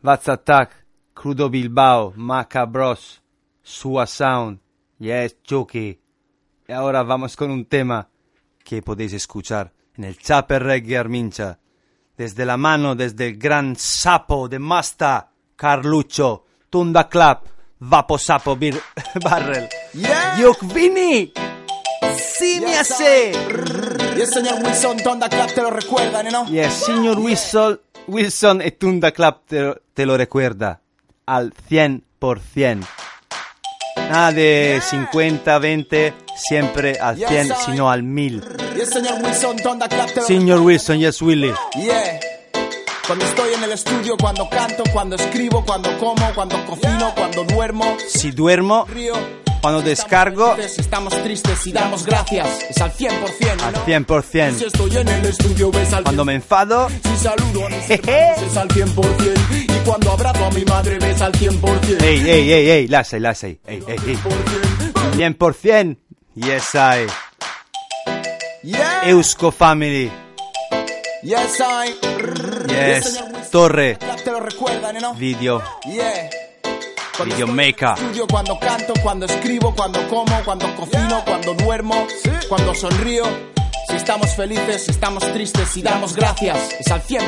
Vaz Attack, Crudo Bilbao, Maca Bros, Sua Sound, Yes Chucky. Y ahora vamos con un tema que podéis escuchar en el Chaper Reggae Armincha. Desde la mano, desde el gran sapo de Masta, Carlucho, Tunda Club, Vapo Sapo Bir Barrel. Yeah. Yuk Vini. Sí, me hace. Y el señor Wilson Thunderclap te lo recuerda, ¿no? Y el señor Wilson, Wilson y Tunda Club te, te lo recuerda. Al 100%. Nada de 50, 20, siempre al 100, sino al 1000. Y el señor Wilson Thunderclap te lo Señor Wilson, yes, Willy. Yeah. Cuando estoy en el estudio, cuando canto, cuando escribo, cuando como, cuando cocino, cuando duermo. Si duermo, Río. Cuando descargo, Estamos tristes y damos gracias. Es al 100%, ¿no? al Si 100%. estoy en el estudio, ves al Cuando me enfado, es al 100%. Y cuando abrazo a mi madre, ves al 100%. ey, ey, ey, ey, lasai, lasai, ey, ey, ey. 100%, yes, I. Eusko Family, Yes, I. yes, Torre. Video, Yeah. Cuando estudio, cuando canto, cuando escribo, cuando como, cuando cocino, cuando duermo, cuando sonrío. Si estamos felices, si estamos tristes y damos gracias, es al 100%,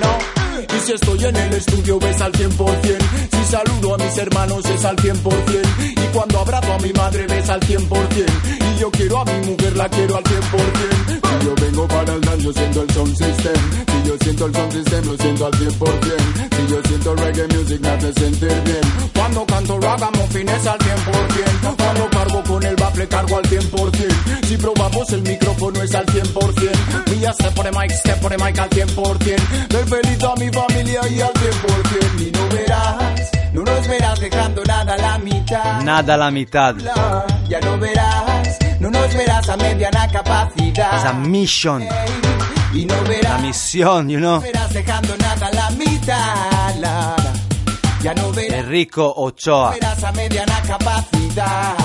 ¿no? Y si estoy en el estudio, ves al 100%. Si saludo a mis hermanos, es al 100%. Y cuando abrazo a mi madre, ves al 100%. Y yo quiero a mi mujer, la quiero al 100%. Yo vengo para el dan, yo siento el sound system. Si yo siento el sound system, lo siento al 100%. Si yo siento reggae music, me hace sentir bien. Cuando canto ragamuffin es al 100%. Cuando cargo con el bafle, cargo al 100%. Si probamos el micrófono es al 100%. Mía step por el mic, step por el mic al 100%. Ver feliz a mi familia y al 100%. Y no verás, no nos verás dejando nada a la mitad. nada a la mitad. Ya no verás, no nos verás a mediana capacidad. Esa mission, Y no la verás, misión, you know. no verás dejando nada a la mitad. La, la. Ya no verás, Enrico Ochoa, verás a mediana capacidad.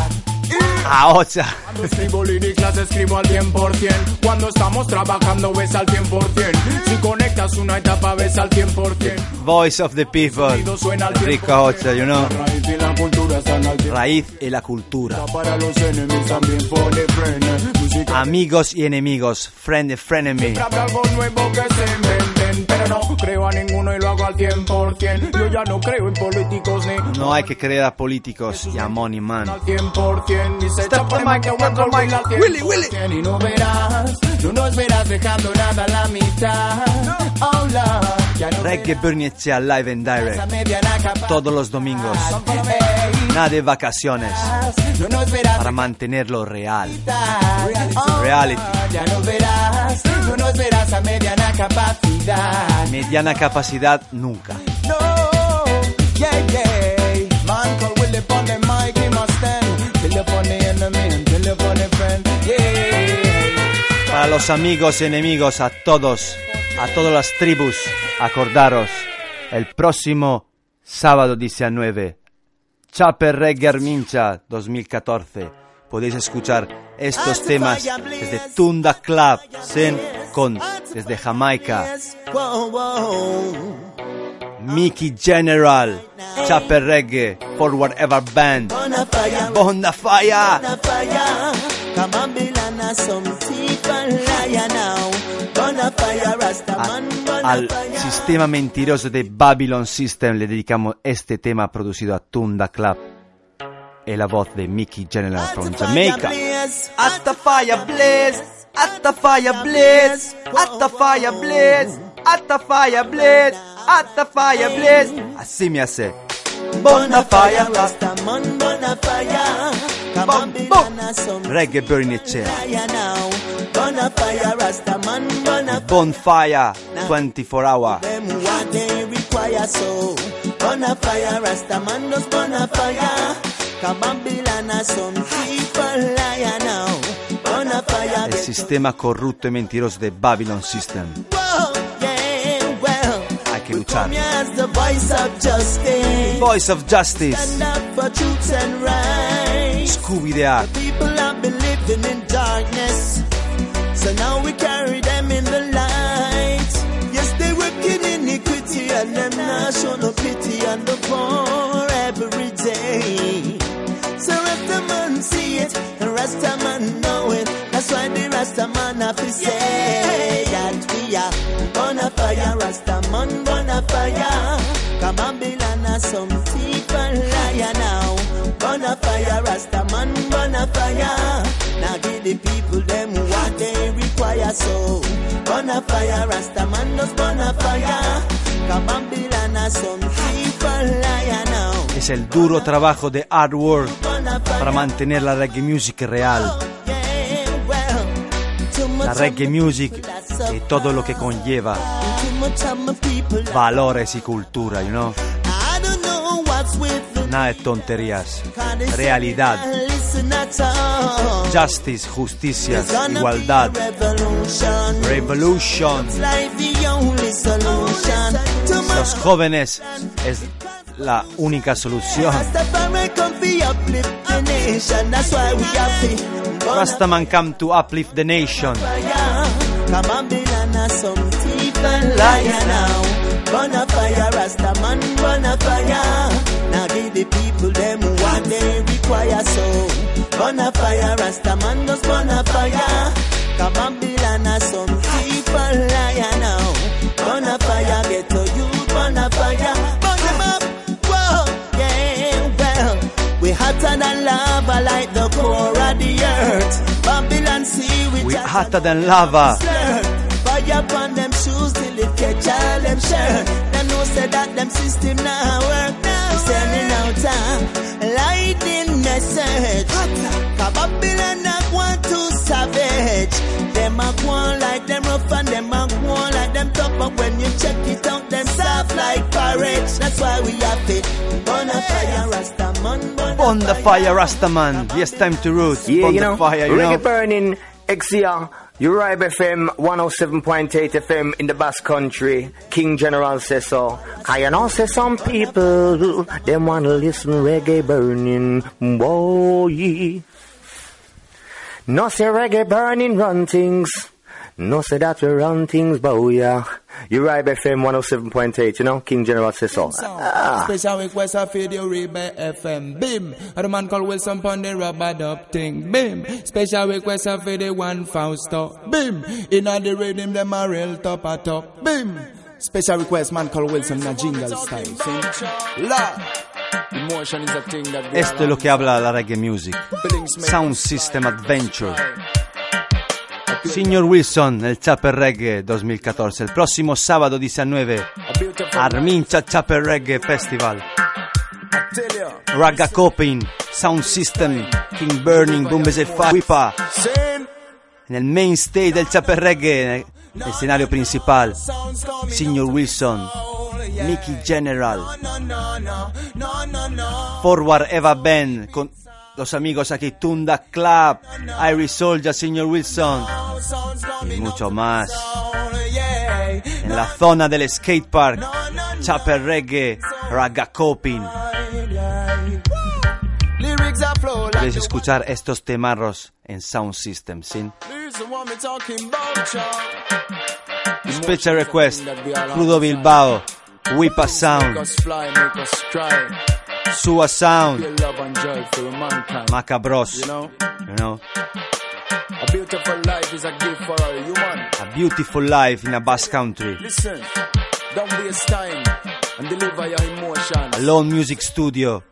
A Ocha. Cuando escribo líricas escribo al 100% Cuando estamos trabajando ves al 100% Si conectas una etapa ves al 100% Voice of the people, Enrico Ocha, you know. Raíz y la cultura están al 100% Raíz y la cultura. Para los enemigos también pone freno. Música Amigos y enemigos, friend y frenemy. Siempre habrá algo nuevo que se inventen No creo a ninguno y lo hago al 100%. Yo ya no creo en políticos ni No hay que creer a políticos y a Money Man. al 100%. Y se chapa el mic, que aguanto el baile al 100%. Y no verás, tú nos verás dejando nada a la mitad. Lord, ya no Reggae Bernicea live and direct. Todos los domingos. Nada de vacaciones. Para mantenerlo real. Reality. Ya no verás, no nos verás a mediana capacidad. Mediana capacidad nunca. Para los amigos y enemigos, a todos, a todas las tribus, acordaros, el próximo sábado 19, Chapel Reggae Mincha 2014, podéis escuchar estos temas desde Tunda Club, Zen con, desde Jamaica. Mickey General, Chapel Reggae, Forward Ever Band, Bona fire, Bonda Fire, al sistema mentiroso de Babylon System le dedicamos este tema producido a Tunda Club. Es la voz de Mickey General from Jamaica. At the fire blaze, at the fire blaze, at the fire blaze, at the fire blaze, at the fire blaze. Así me hace. Bona fire, Rastaman, bona fire. Come on, Babylon, a some Reggae Rastaman, bona Bonfire 24 hour. them what they require so. Bona fire, Rastaman does bona fire Kabambilan a some people liar now. Bona fire, El sistema corrupto y mentiroso de Babylon System. whoa, Hay que luchar. Me as the voice of justice. Voice of Justice. Stand up for truth and right. Scooby Doo. People have been living in darkness. So now we carry them in the light. Yes, they work in iniquity And them not show no pity on the poor every day. So Rastaman see it And Rastaman know it. That's why the Rastaman have to say That we are Bona fire the people them what they require. So, bona fire, Rastaman does bona fire. Come on, Bilana, some people liar now. Es el duro trabajo de hard work Bona fire, para mantener la reggae music real. La reggae music y todo lo que conlleva valores y cultura, you know. Nada de tonterías. Realidad. Justice, justicia, igualdad. revolution. Los jóvenes es la única solución. Rastaman come to uplift the nation. Rastaman. Now give the people them what they require. So, bona fire, Rastaman does bona fire. Come on, some and liar now. Bona fire, get to you, fire. Burn them up, whoa, yeah, well. We hotter than lava, like the core of the earth. Babylon see we We hotter than lava. Fire upon them shoes till it catch all them shirt. Them know say that them system now work sending out a lightning message. Cause Babylon not want to savage. Them a go on like them rough and them a go on like them tough. But when you check it out, them soft like porridge. That's why we have it. Burn a fire, Rastaman. Burn On the fire, Rastaman. Yes, time to root. Yeah, On you the know, fire, you reggae know. burning, XCR, Uribe FM, 107.8 FM in the Basque Country. King General says so. I know say some people, them wanna listen reggae burning, boy. No say reggae burning run things. No say that we run things, boy, yeah. Uribe FM 107.8, you know, King General says so. Ah. Special request of the Uribe FM. Bim. A the man called Wilson pon the rubber dub thing. Bim. Special request of the one Fausto. Bim. In the rhythm them a real top a top. Bim. Special request, man called Wilson, in a jingle style. See? Lord, emotion is a thing that we Esto es lo que habla la reggae music. Sound System Adventure. Signor Wilson nel Chapel Reggae 2014, il prossimo sabato 19 Armincia Chapel Reggae Festival. Ragga Coping, Sound System, King Burning, Bombes e Wipa. Nel main stage del Chapel Reggae, nel scenario principale, Signor Wilson, Mickey General, Forward Eva Band con los amigos aquí Tunda Club, Iris Soldier, Signor Wilson y mucho más. En la zona del skate park, Chapel Reggae, Ragga Coping. Puedes escuchar estos temarros en Sound System, ¿sí? Special request, Crudo Bilbao, Wipa Sound, Make us fly, make us cry. Sua Sound, Feel love and joy for mankind. Macabros, You know, you know, a beautiful life is a gift for all human. a beautiful life in a bass country. Listen, don't waste time and deliver your emotions. Alone Music Studio,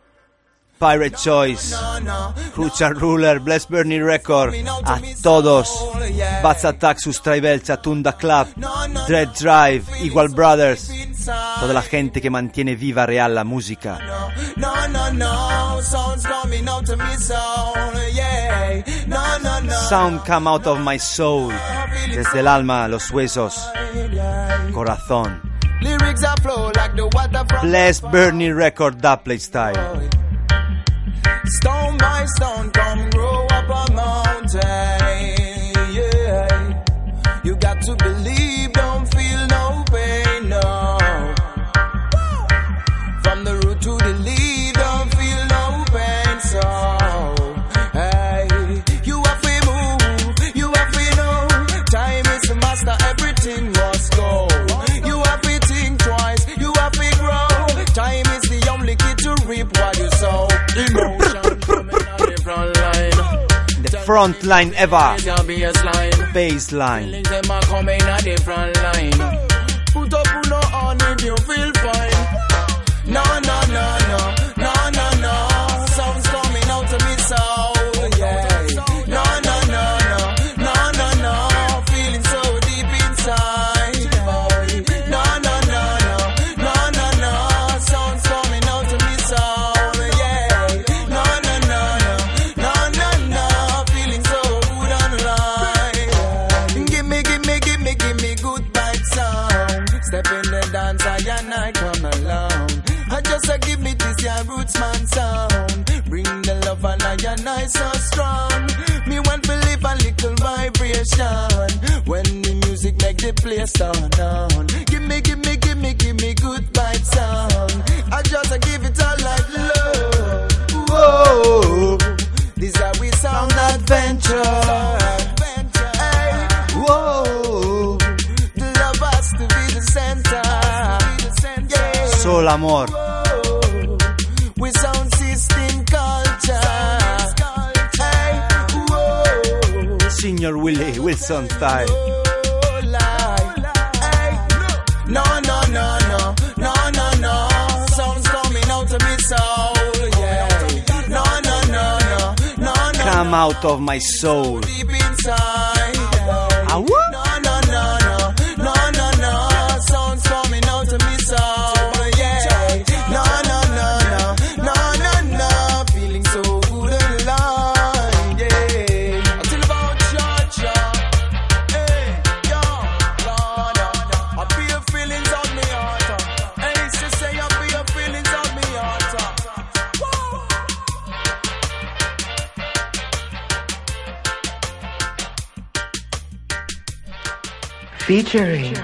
Pirate Choice, Crucial Ruler, Bless Bernie Record, a todos, Bats Attack, Sustraivelcha, Tunda Club, Dread Drive, Igual Brothers, toda la gente que mantiene viva real la música. Sound come out of my soul, desde el alma, los huesos, corazón. Lyrics are flow like the water from Bless Bernie Record, Dubplate Style. Stone by stone, come the front line. Put up no on if you feel fine. Wilson style. No, no, no, no, no, no, no. Sounds coming out of me soul, yeah. No, no, no, no, no, no. Come out of my soul. Deep inside. No, Featuring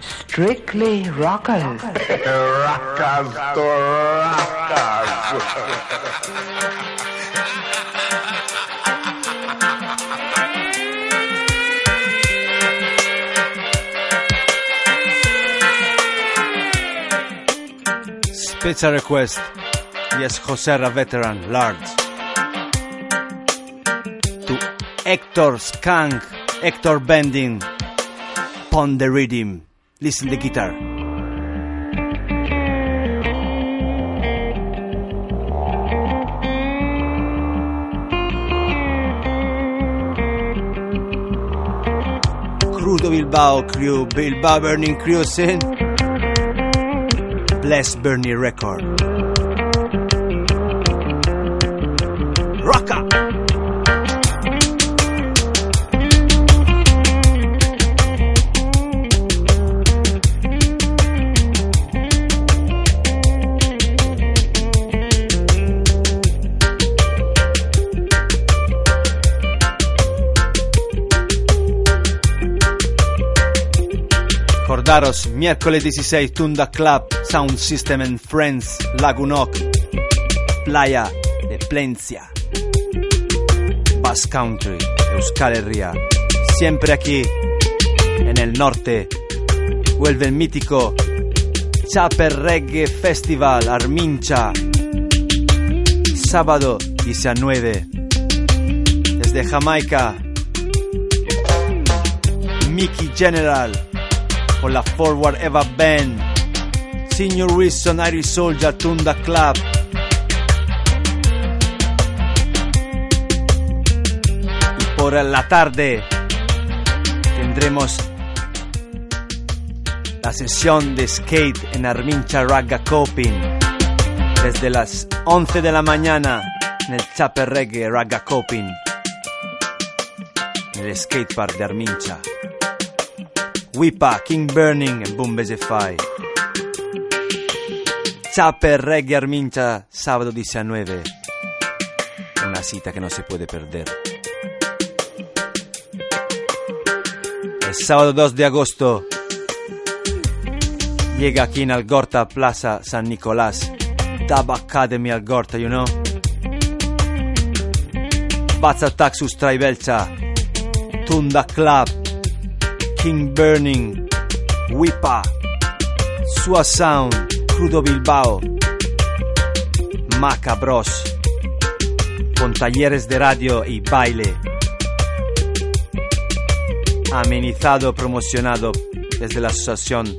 Strictly Rockers. Rockers to rockers. Special request. Yes, Joserra veteran, large. To Hector Skunk, Hector Bending upon the rhythm. Listen the guitar. Crudo Bilbao crew, Bilbao Burning Cruising, Bless Bernie Record. Recordaros, miércoles 16, Tunda Club, Sound System and Friends, Lagunok, Playa de Plencia, Bass Country, Euskal Herria. Siempre aquí, en el norte, vuelve el mítico Chaper Reggae Festival, Armincha, sábado 19, desde Jamaica, Mickey General, con la Forward Eva Band, Senior Wilson Irish Soldier Tunda Club. Y por la tarde tendremos la sesión de skate en Armincha Raga Coping desde las 11 de la mañana en el Chaper Reggae Raga Coping en el skatepark de Armincha. Wipa, King Burning e Bombesefai. Chaper Reggae Armincha, sábado 19. Una cita que no se puede perder. El sábado 2 de agosto llega aquí en Algorta, Plaza San Nicolás. Dub Academy Algorta, you know? Bazza Taxus Traibelcha. Tunda Club. King Burning, Wipa, Sua Sound, Crudo Bilbao, Macabros, con talleres de radio y baile. Amenizado, promocionado desde la asociación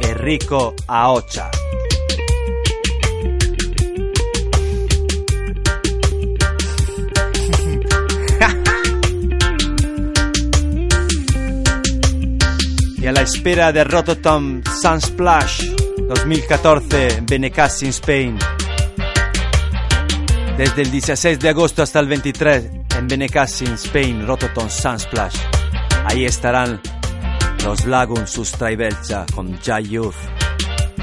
Enrico Aocha. Y a la espera de Rototom Sunsplash 2014 en Benicassim, Spain. Desde el 16 de agosto hasta el 23 en Benicassim, Spain, Rototom Sunsplash. Ahí estarán los Lagoons Sustraibelcha con Jai Youth,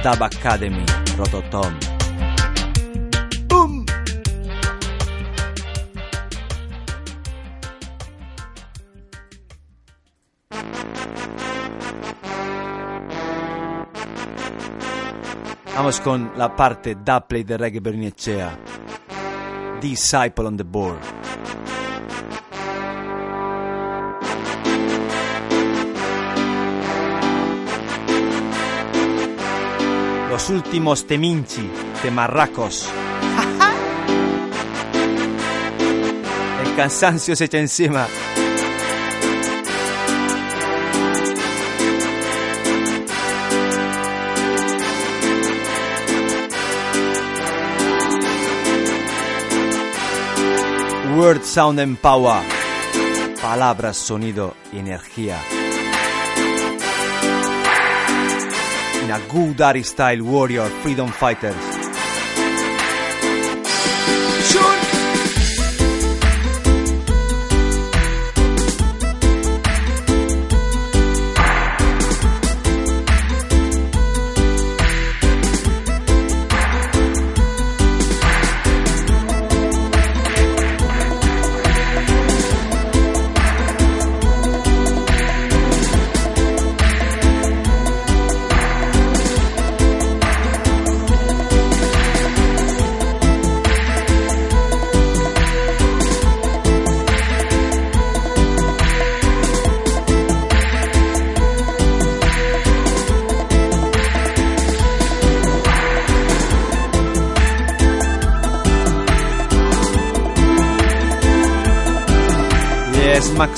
Dub Academy, Rototom. Vamos con la parte Daplay de Reggae Bernicea. Disciple on the board. Los últimos teminchi de Marracos. El cansancio se echa encima. Word, Sound and Power. Palabras, sonido y energía. In a good Ari style warrior, freedom fighters.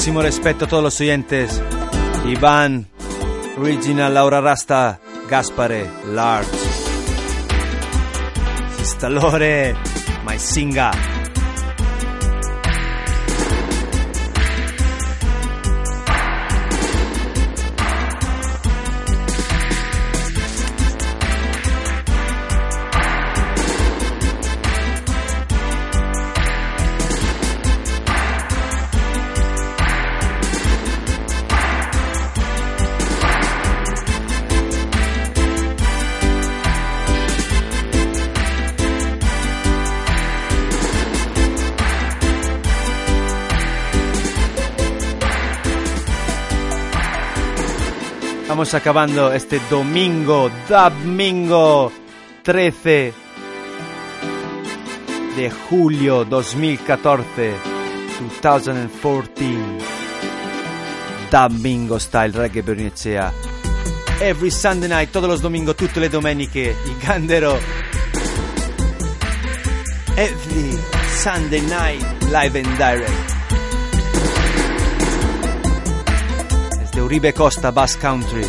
Máximo respeto a todos los oyentes. Iván, Regina, Laura Rasta, Gaspare, Large. Sistalore, Maisinga. Estamos acabando este domingo, domingo 13 de julio 2014, 2014. Domingo Style Reggae Bernicea. Every Sunday night, todos los domingos, tutte le domeniche, il Gandero. Every Sunday night, live and direct. Uribe Costa, Bass Country.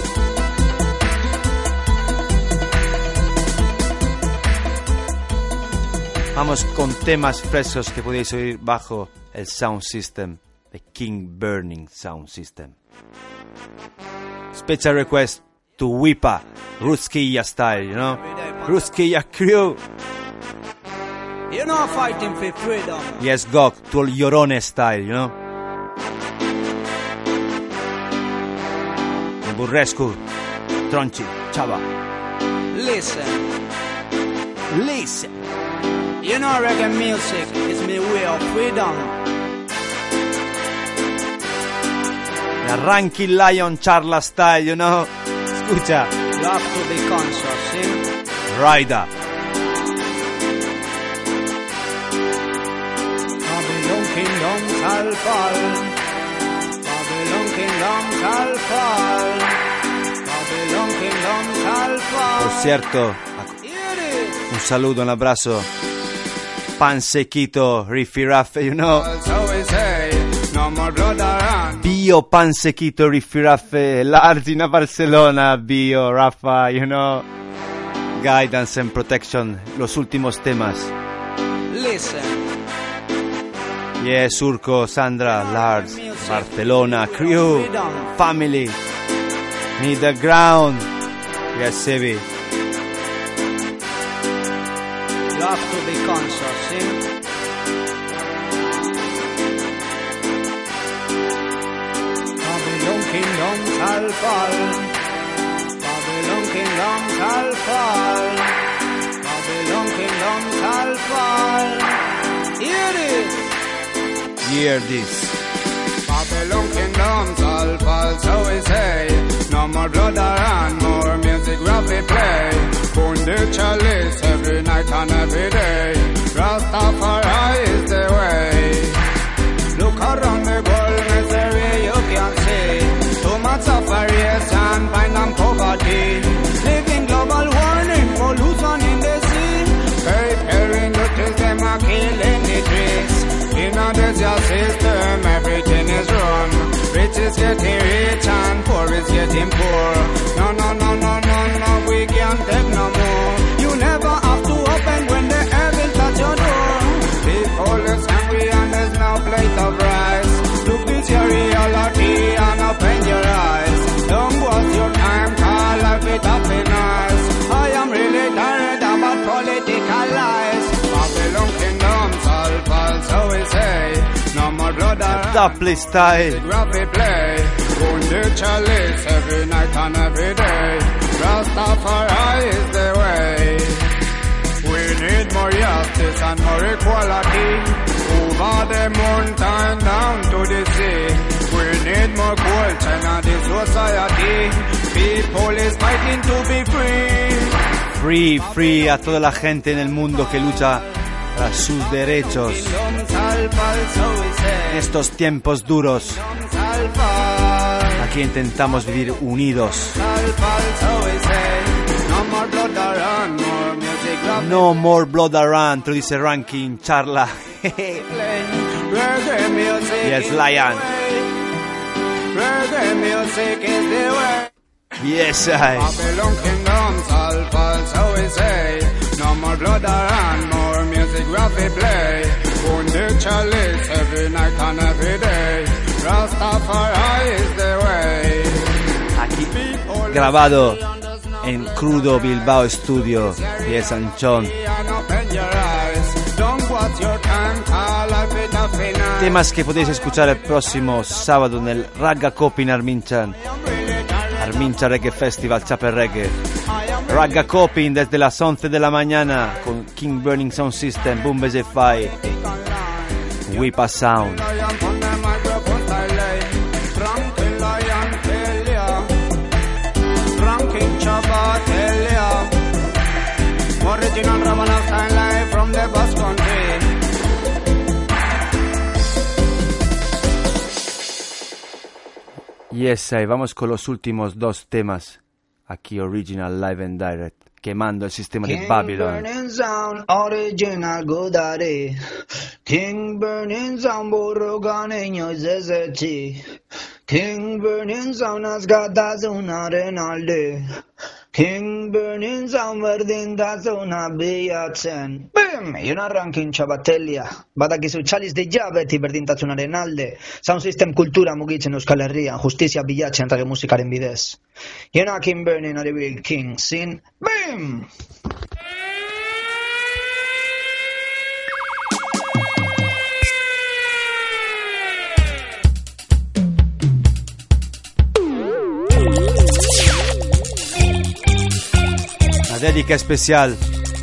Vamos con temas frescos que podéis oír bajo el sound system, the King Burning Sound System. Special request to Wipa, Ruskilla style, you know? Ruskilla crew. You know, fighting for freedom. Yes, Gok, to Llorone style, you know? Burrescu, Tronchi, Chava. Listen, Listen. you know, reggae music is my way of freedom. La Ranky Lion Charla style, you know? Escucha. You have to be conscious, see? Rider. Babylon kingdom shall fall. Por cierto, un saludo, un abrazo. Pan sequito, rifirafe, you know? Bio pan sequito, rifirafe, l'Argina Barcelona, Bio, Rafa, you know? Guidance and protection, los últimos temas. Listen, Yeah, Surco, Sandra, Lars, Barcelona, crew, family, need the ground. Yes, Sebi. you have to be conscious, see? Babylon kingdom shall fall. Babylon kingdom shall fall. Babylon kingdom shall fall. Hear this. Hear this. Babylon kingdom shall fall, so we say. No more blood around, more music rapid play. Burn the chalice every night and every day. Rastafari is the way. Look around the world, misery you can see. Too much separation, find getting rich and poor is getting poor. No, no, no, no, no, every day. Rastafari is the way. We need more justice and more equality. Over the mountain down to the sea. We need more culture in the society. People is fighting to be free. Free, free a toda la gente en el mundo que lucha para sus derechos. En estos tiempos duros, aquí intentamos vivir unidos. No more blood around, te dice Ranking, charla. Yes, Lion. Yes, I. Babylon so we say. No more blood around, more music chalice every night and every day. Rastafari is the way. Aquí grabado en Crudo Bilbao Studio, life with happiness. Temas que podéis escuchar el próximo sábado en el Ragga Copin Arminchan. Armincha Reggae Festival, Chape Reggae. Raga Coping desde las 11 de la mañana con King Burning Sound System, Boom Fire, Whipa Sound. From. Yes, ahí vamos con los últimos dos temas a Key Original Live and Direct chiamando il sistema King di Babylon. Burning sound, original godare. King burning sound, borrogane ignozeseci. King burning sound, asgadaze un arenalde. King Burning Sound, Verdinda Zuna Biatzen. Bim! Juna ranking Chabatelia. Badakizu txaliz de jabeti berdintatzuna renalde. Sound System kultura mugitzen Euskal Herrian, justizia bilatzen rage musikaren bidez. Juna King Burning Big King, sin BIM! Una dedica especial.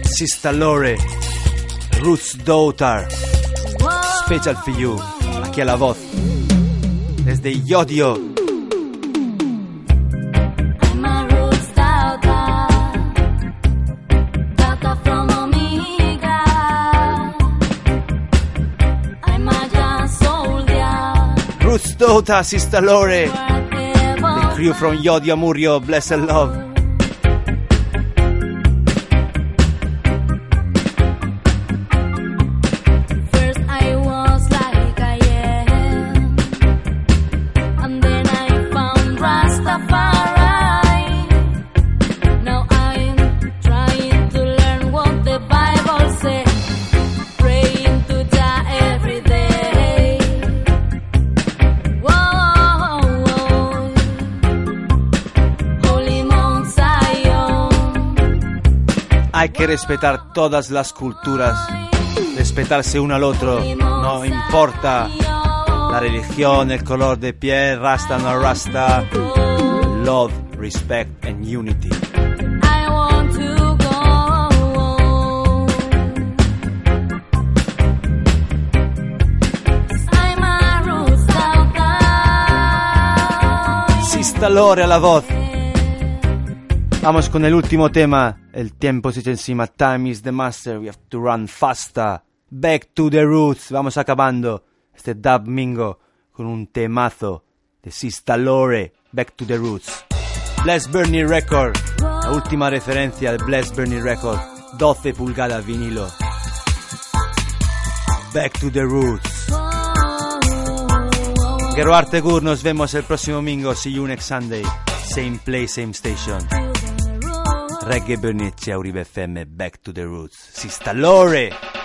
Sista Lore. Roots Daughter. Special for you. Aquí a la voz. Desde Yodio. Roots daughter, Sista Lore. The crew from Yodio Murio. Blessed love. Hay que respetar todas las culturas, respetarse uno al otro, no importa la religión, el color de piel, rasta no rasta, love, respect and unity. I want to go. Vamos con el último tema. El tiempo se echa encima. Time is the master. We have to run faster. Back to the roots. Vamos acabando este dub mingo con un temazo de Sista Lore. Back to the roots. Bless Bernie Record. La última referencia de Bless Bernie Record. 12 pulgadas vinilo. Back to the roots. Gero Artegur, nos vemos el próximo domingo. See you next Sunday. Same place, same station. Reggae Bernicci, Uribe FM, Back to the Roots. Sista Lore!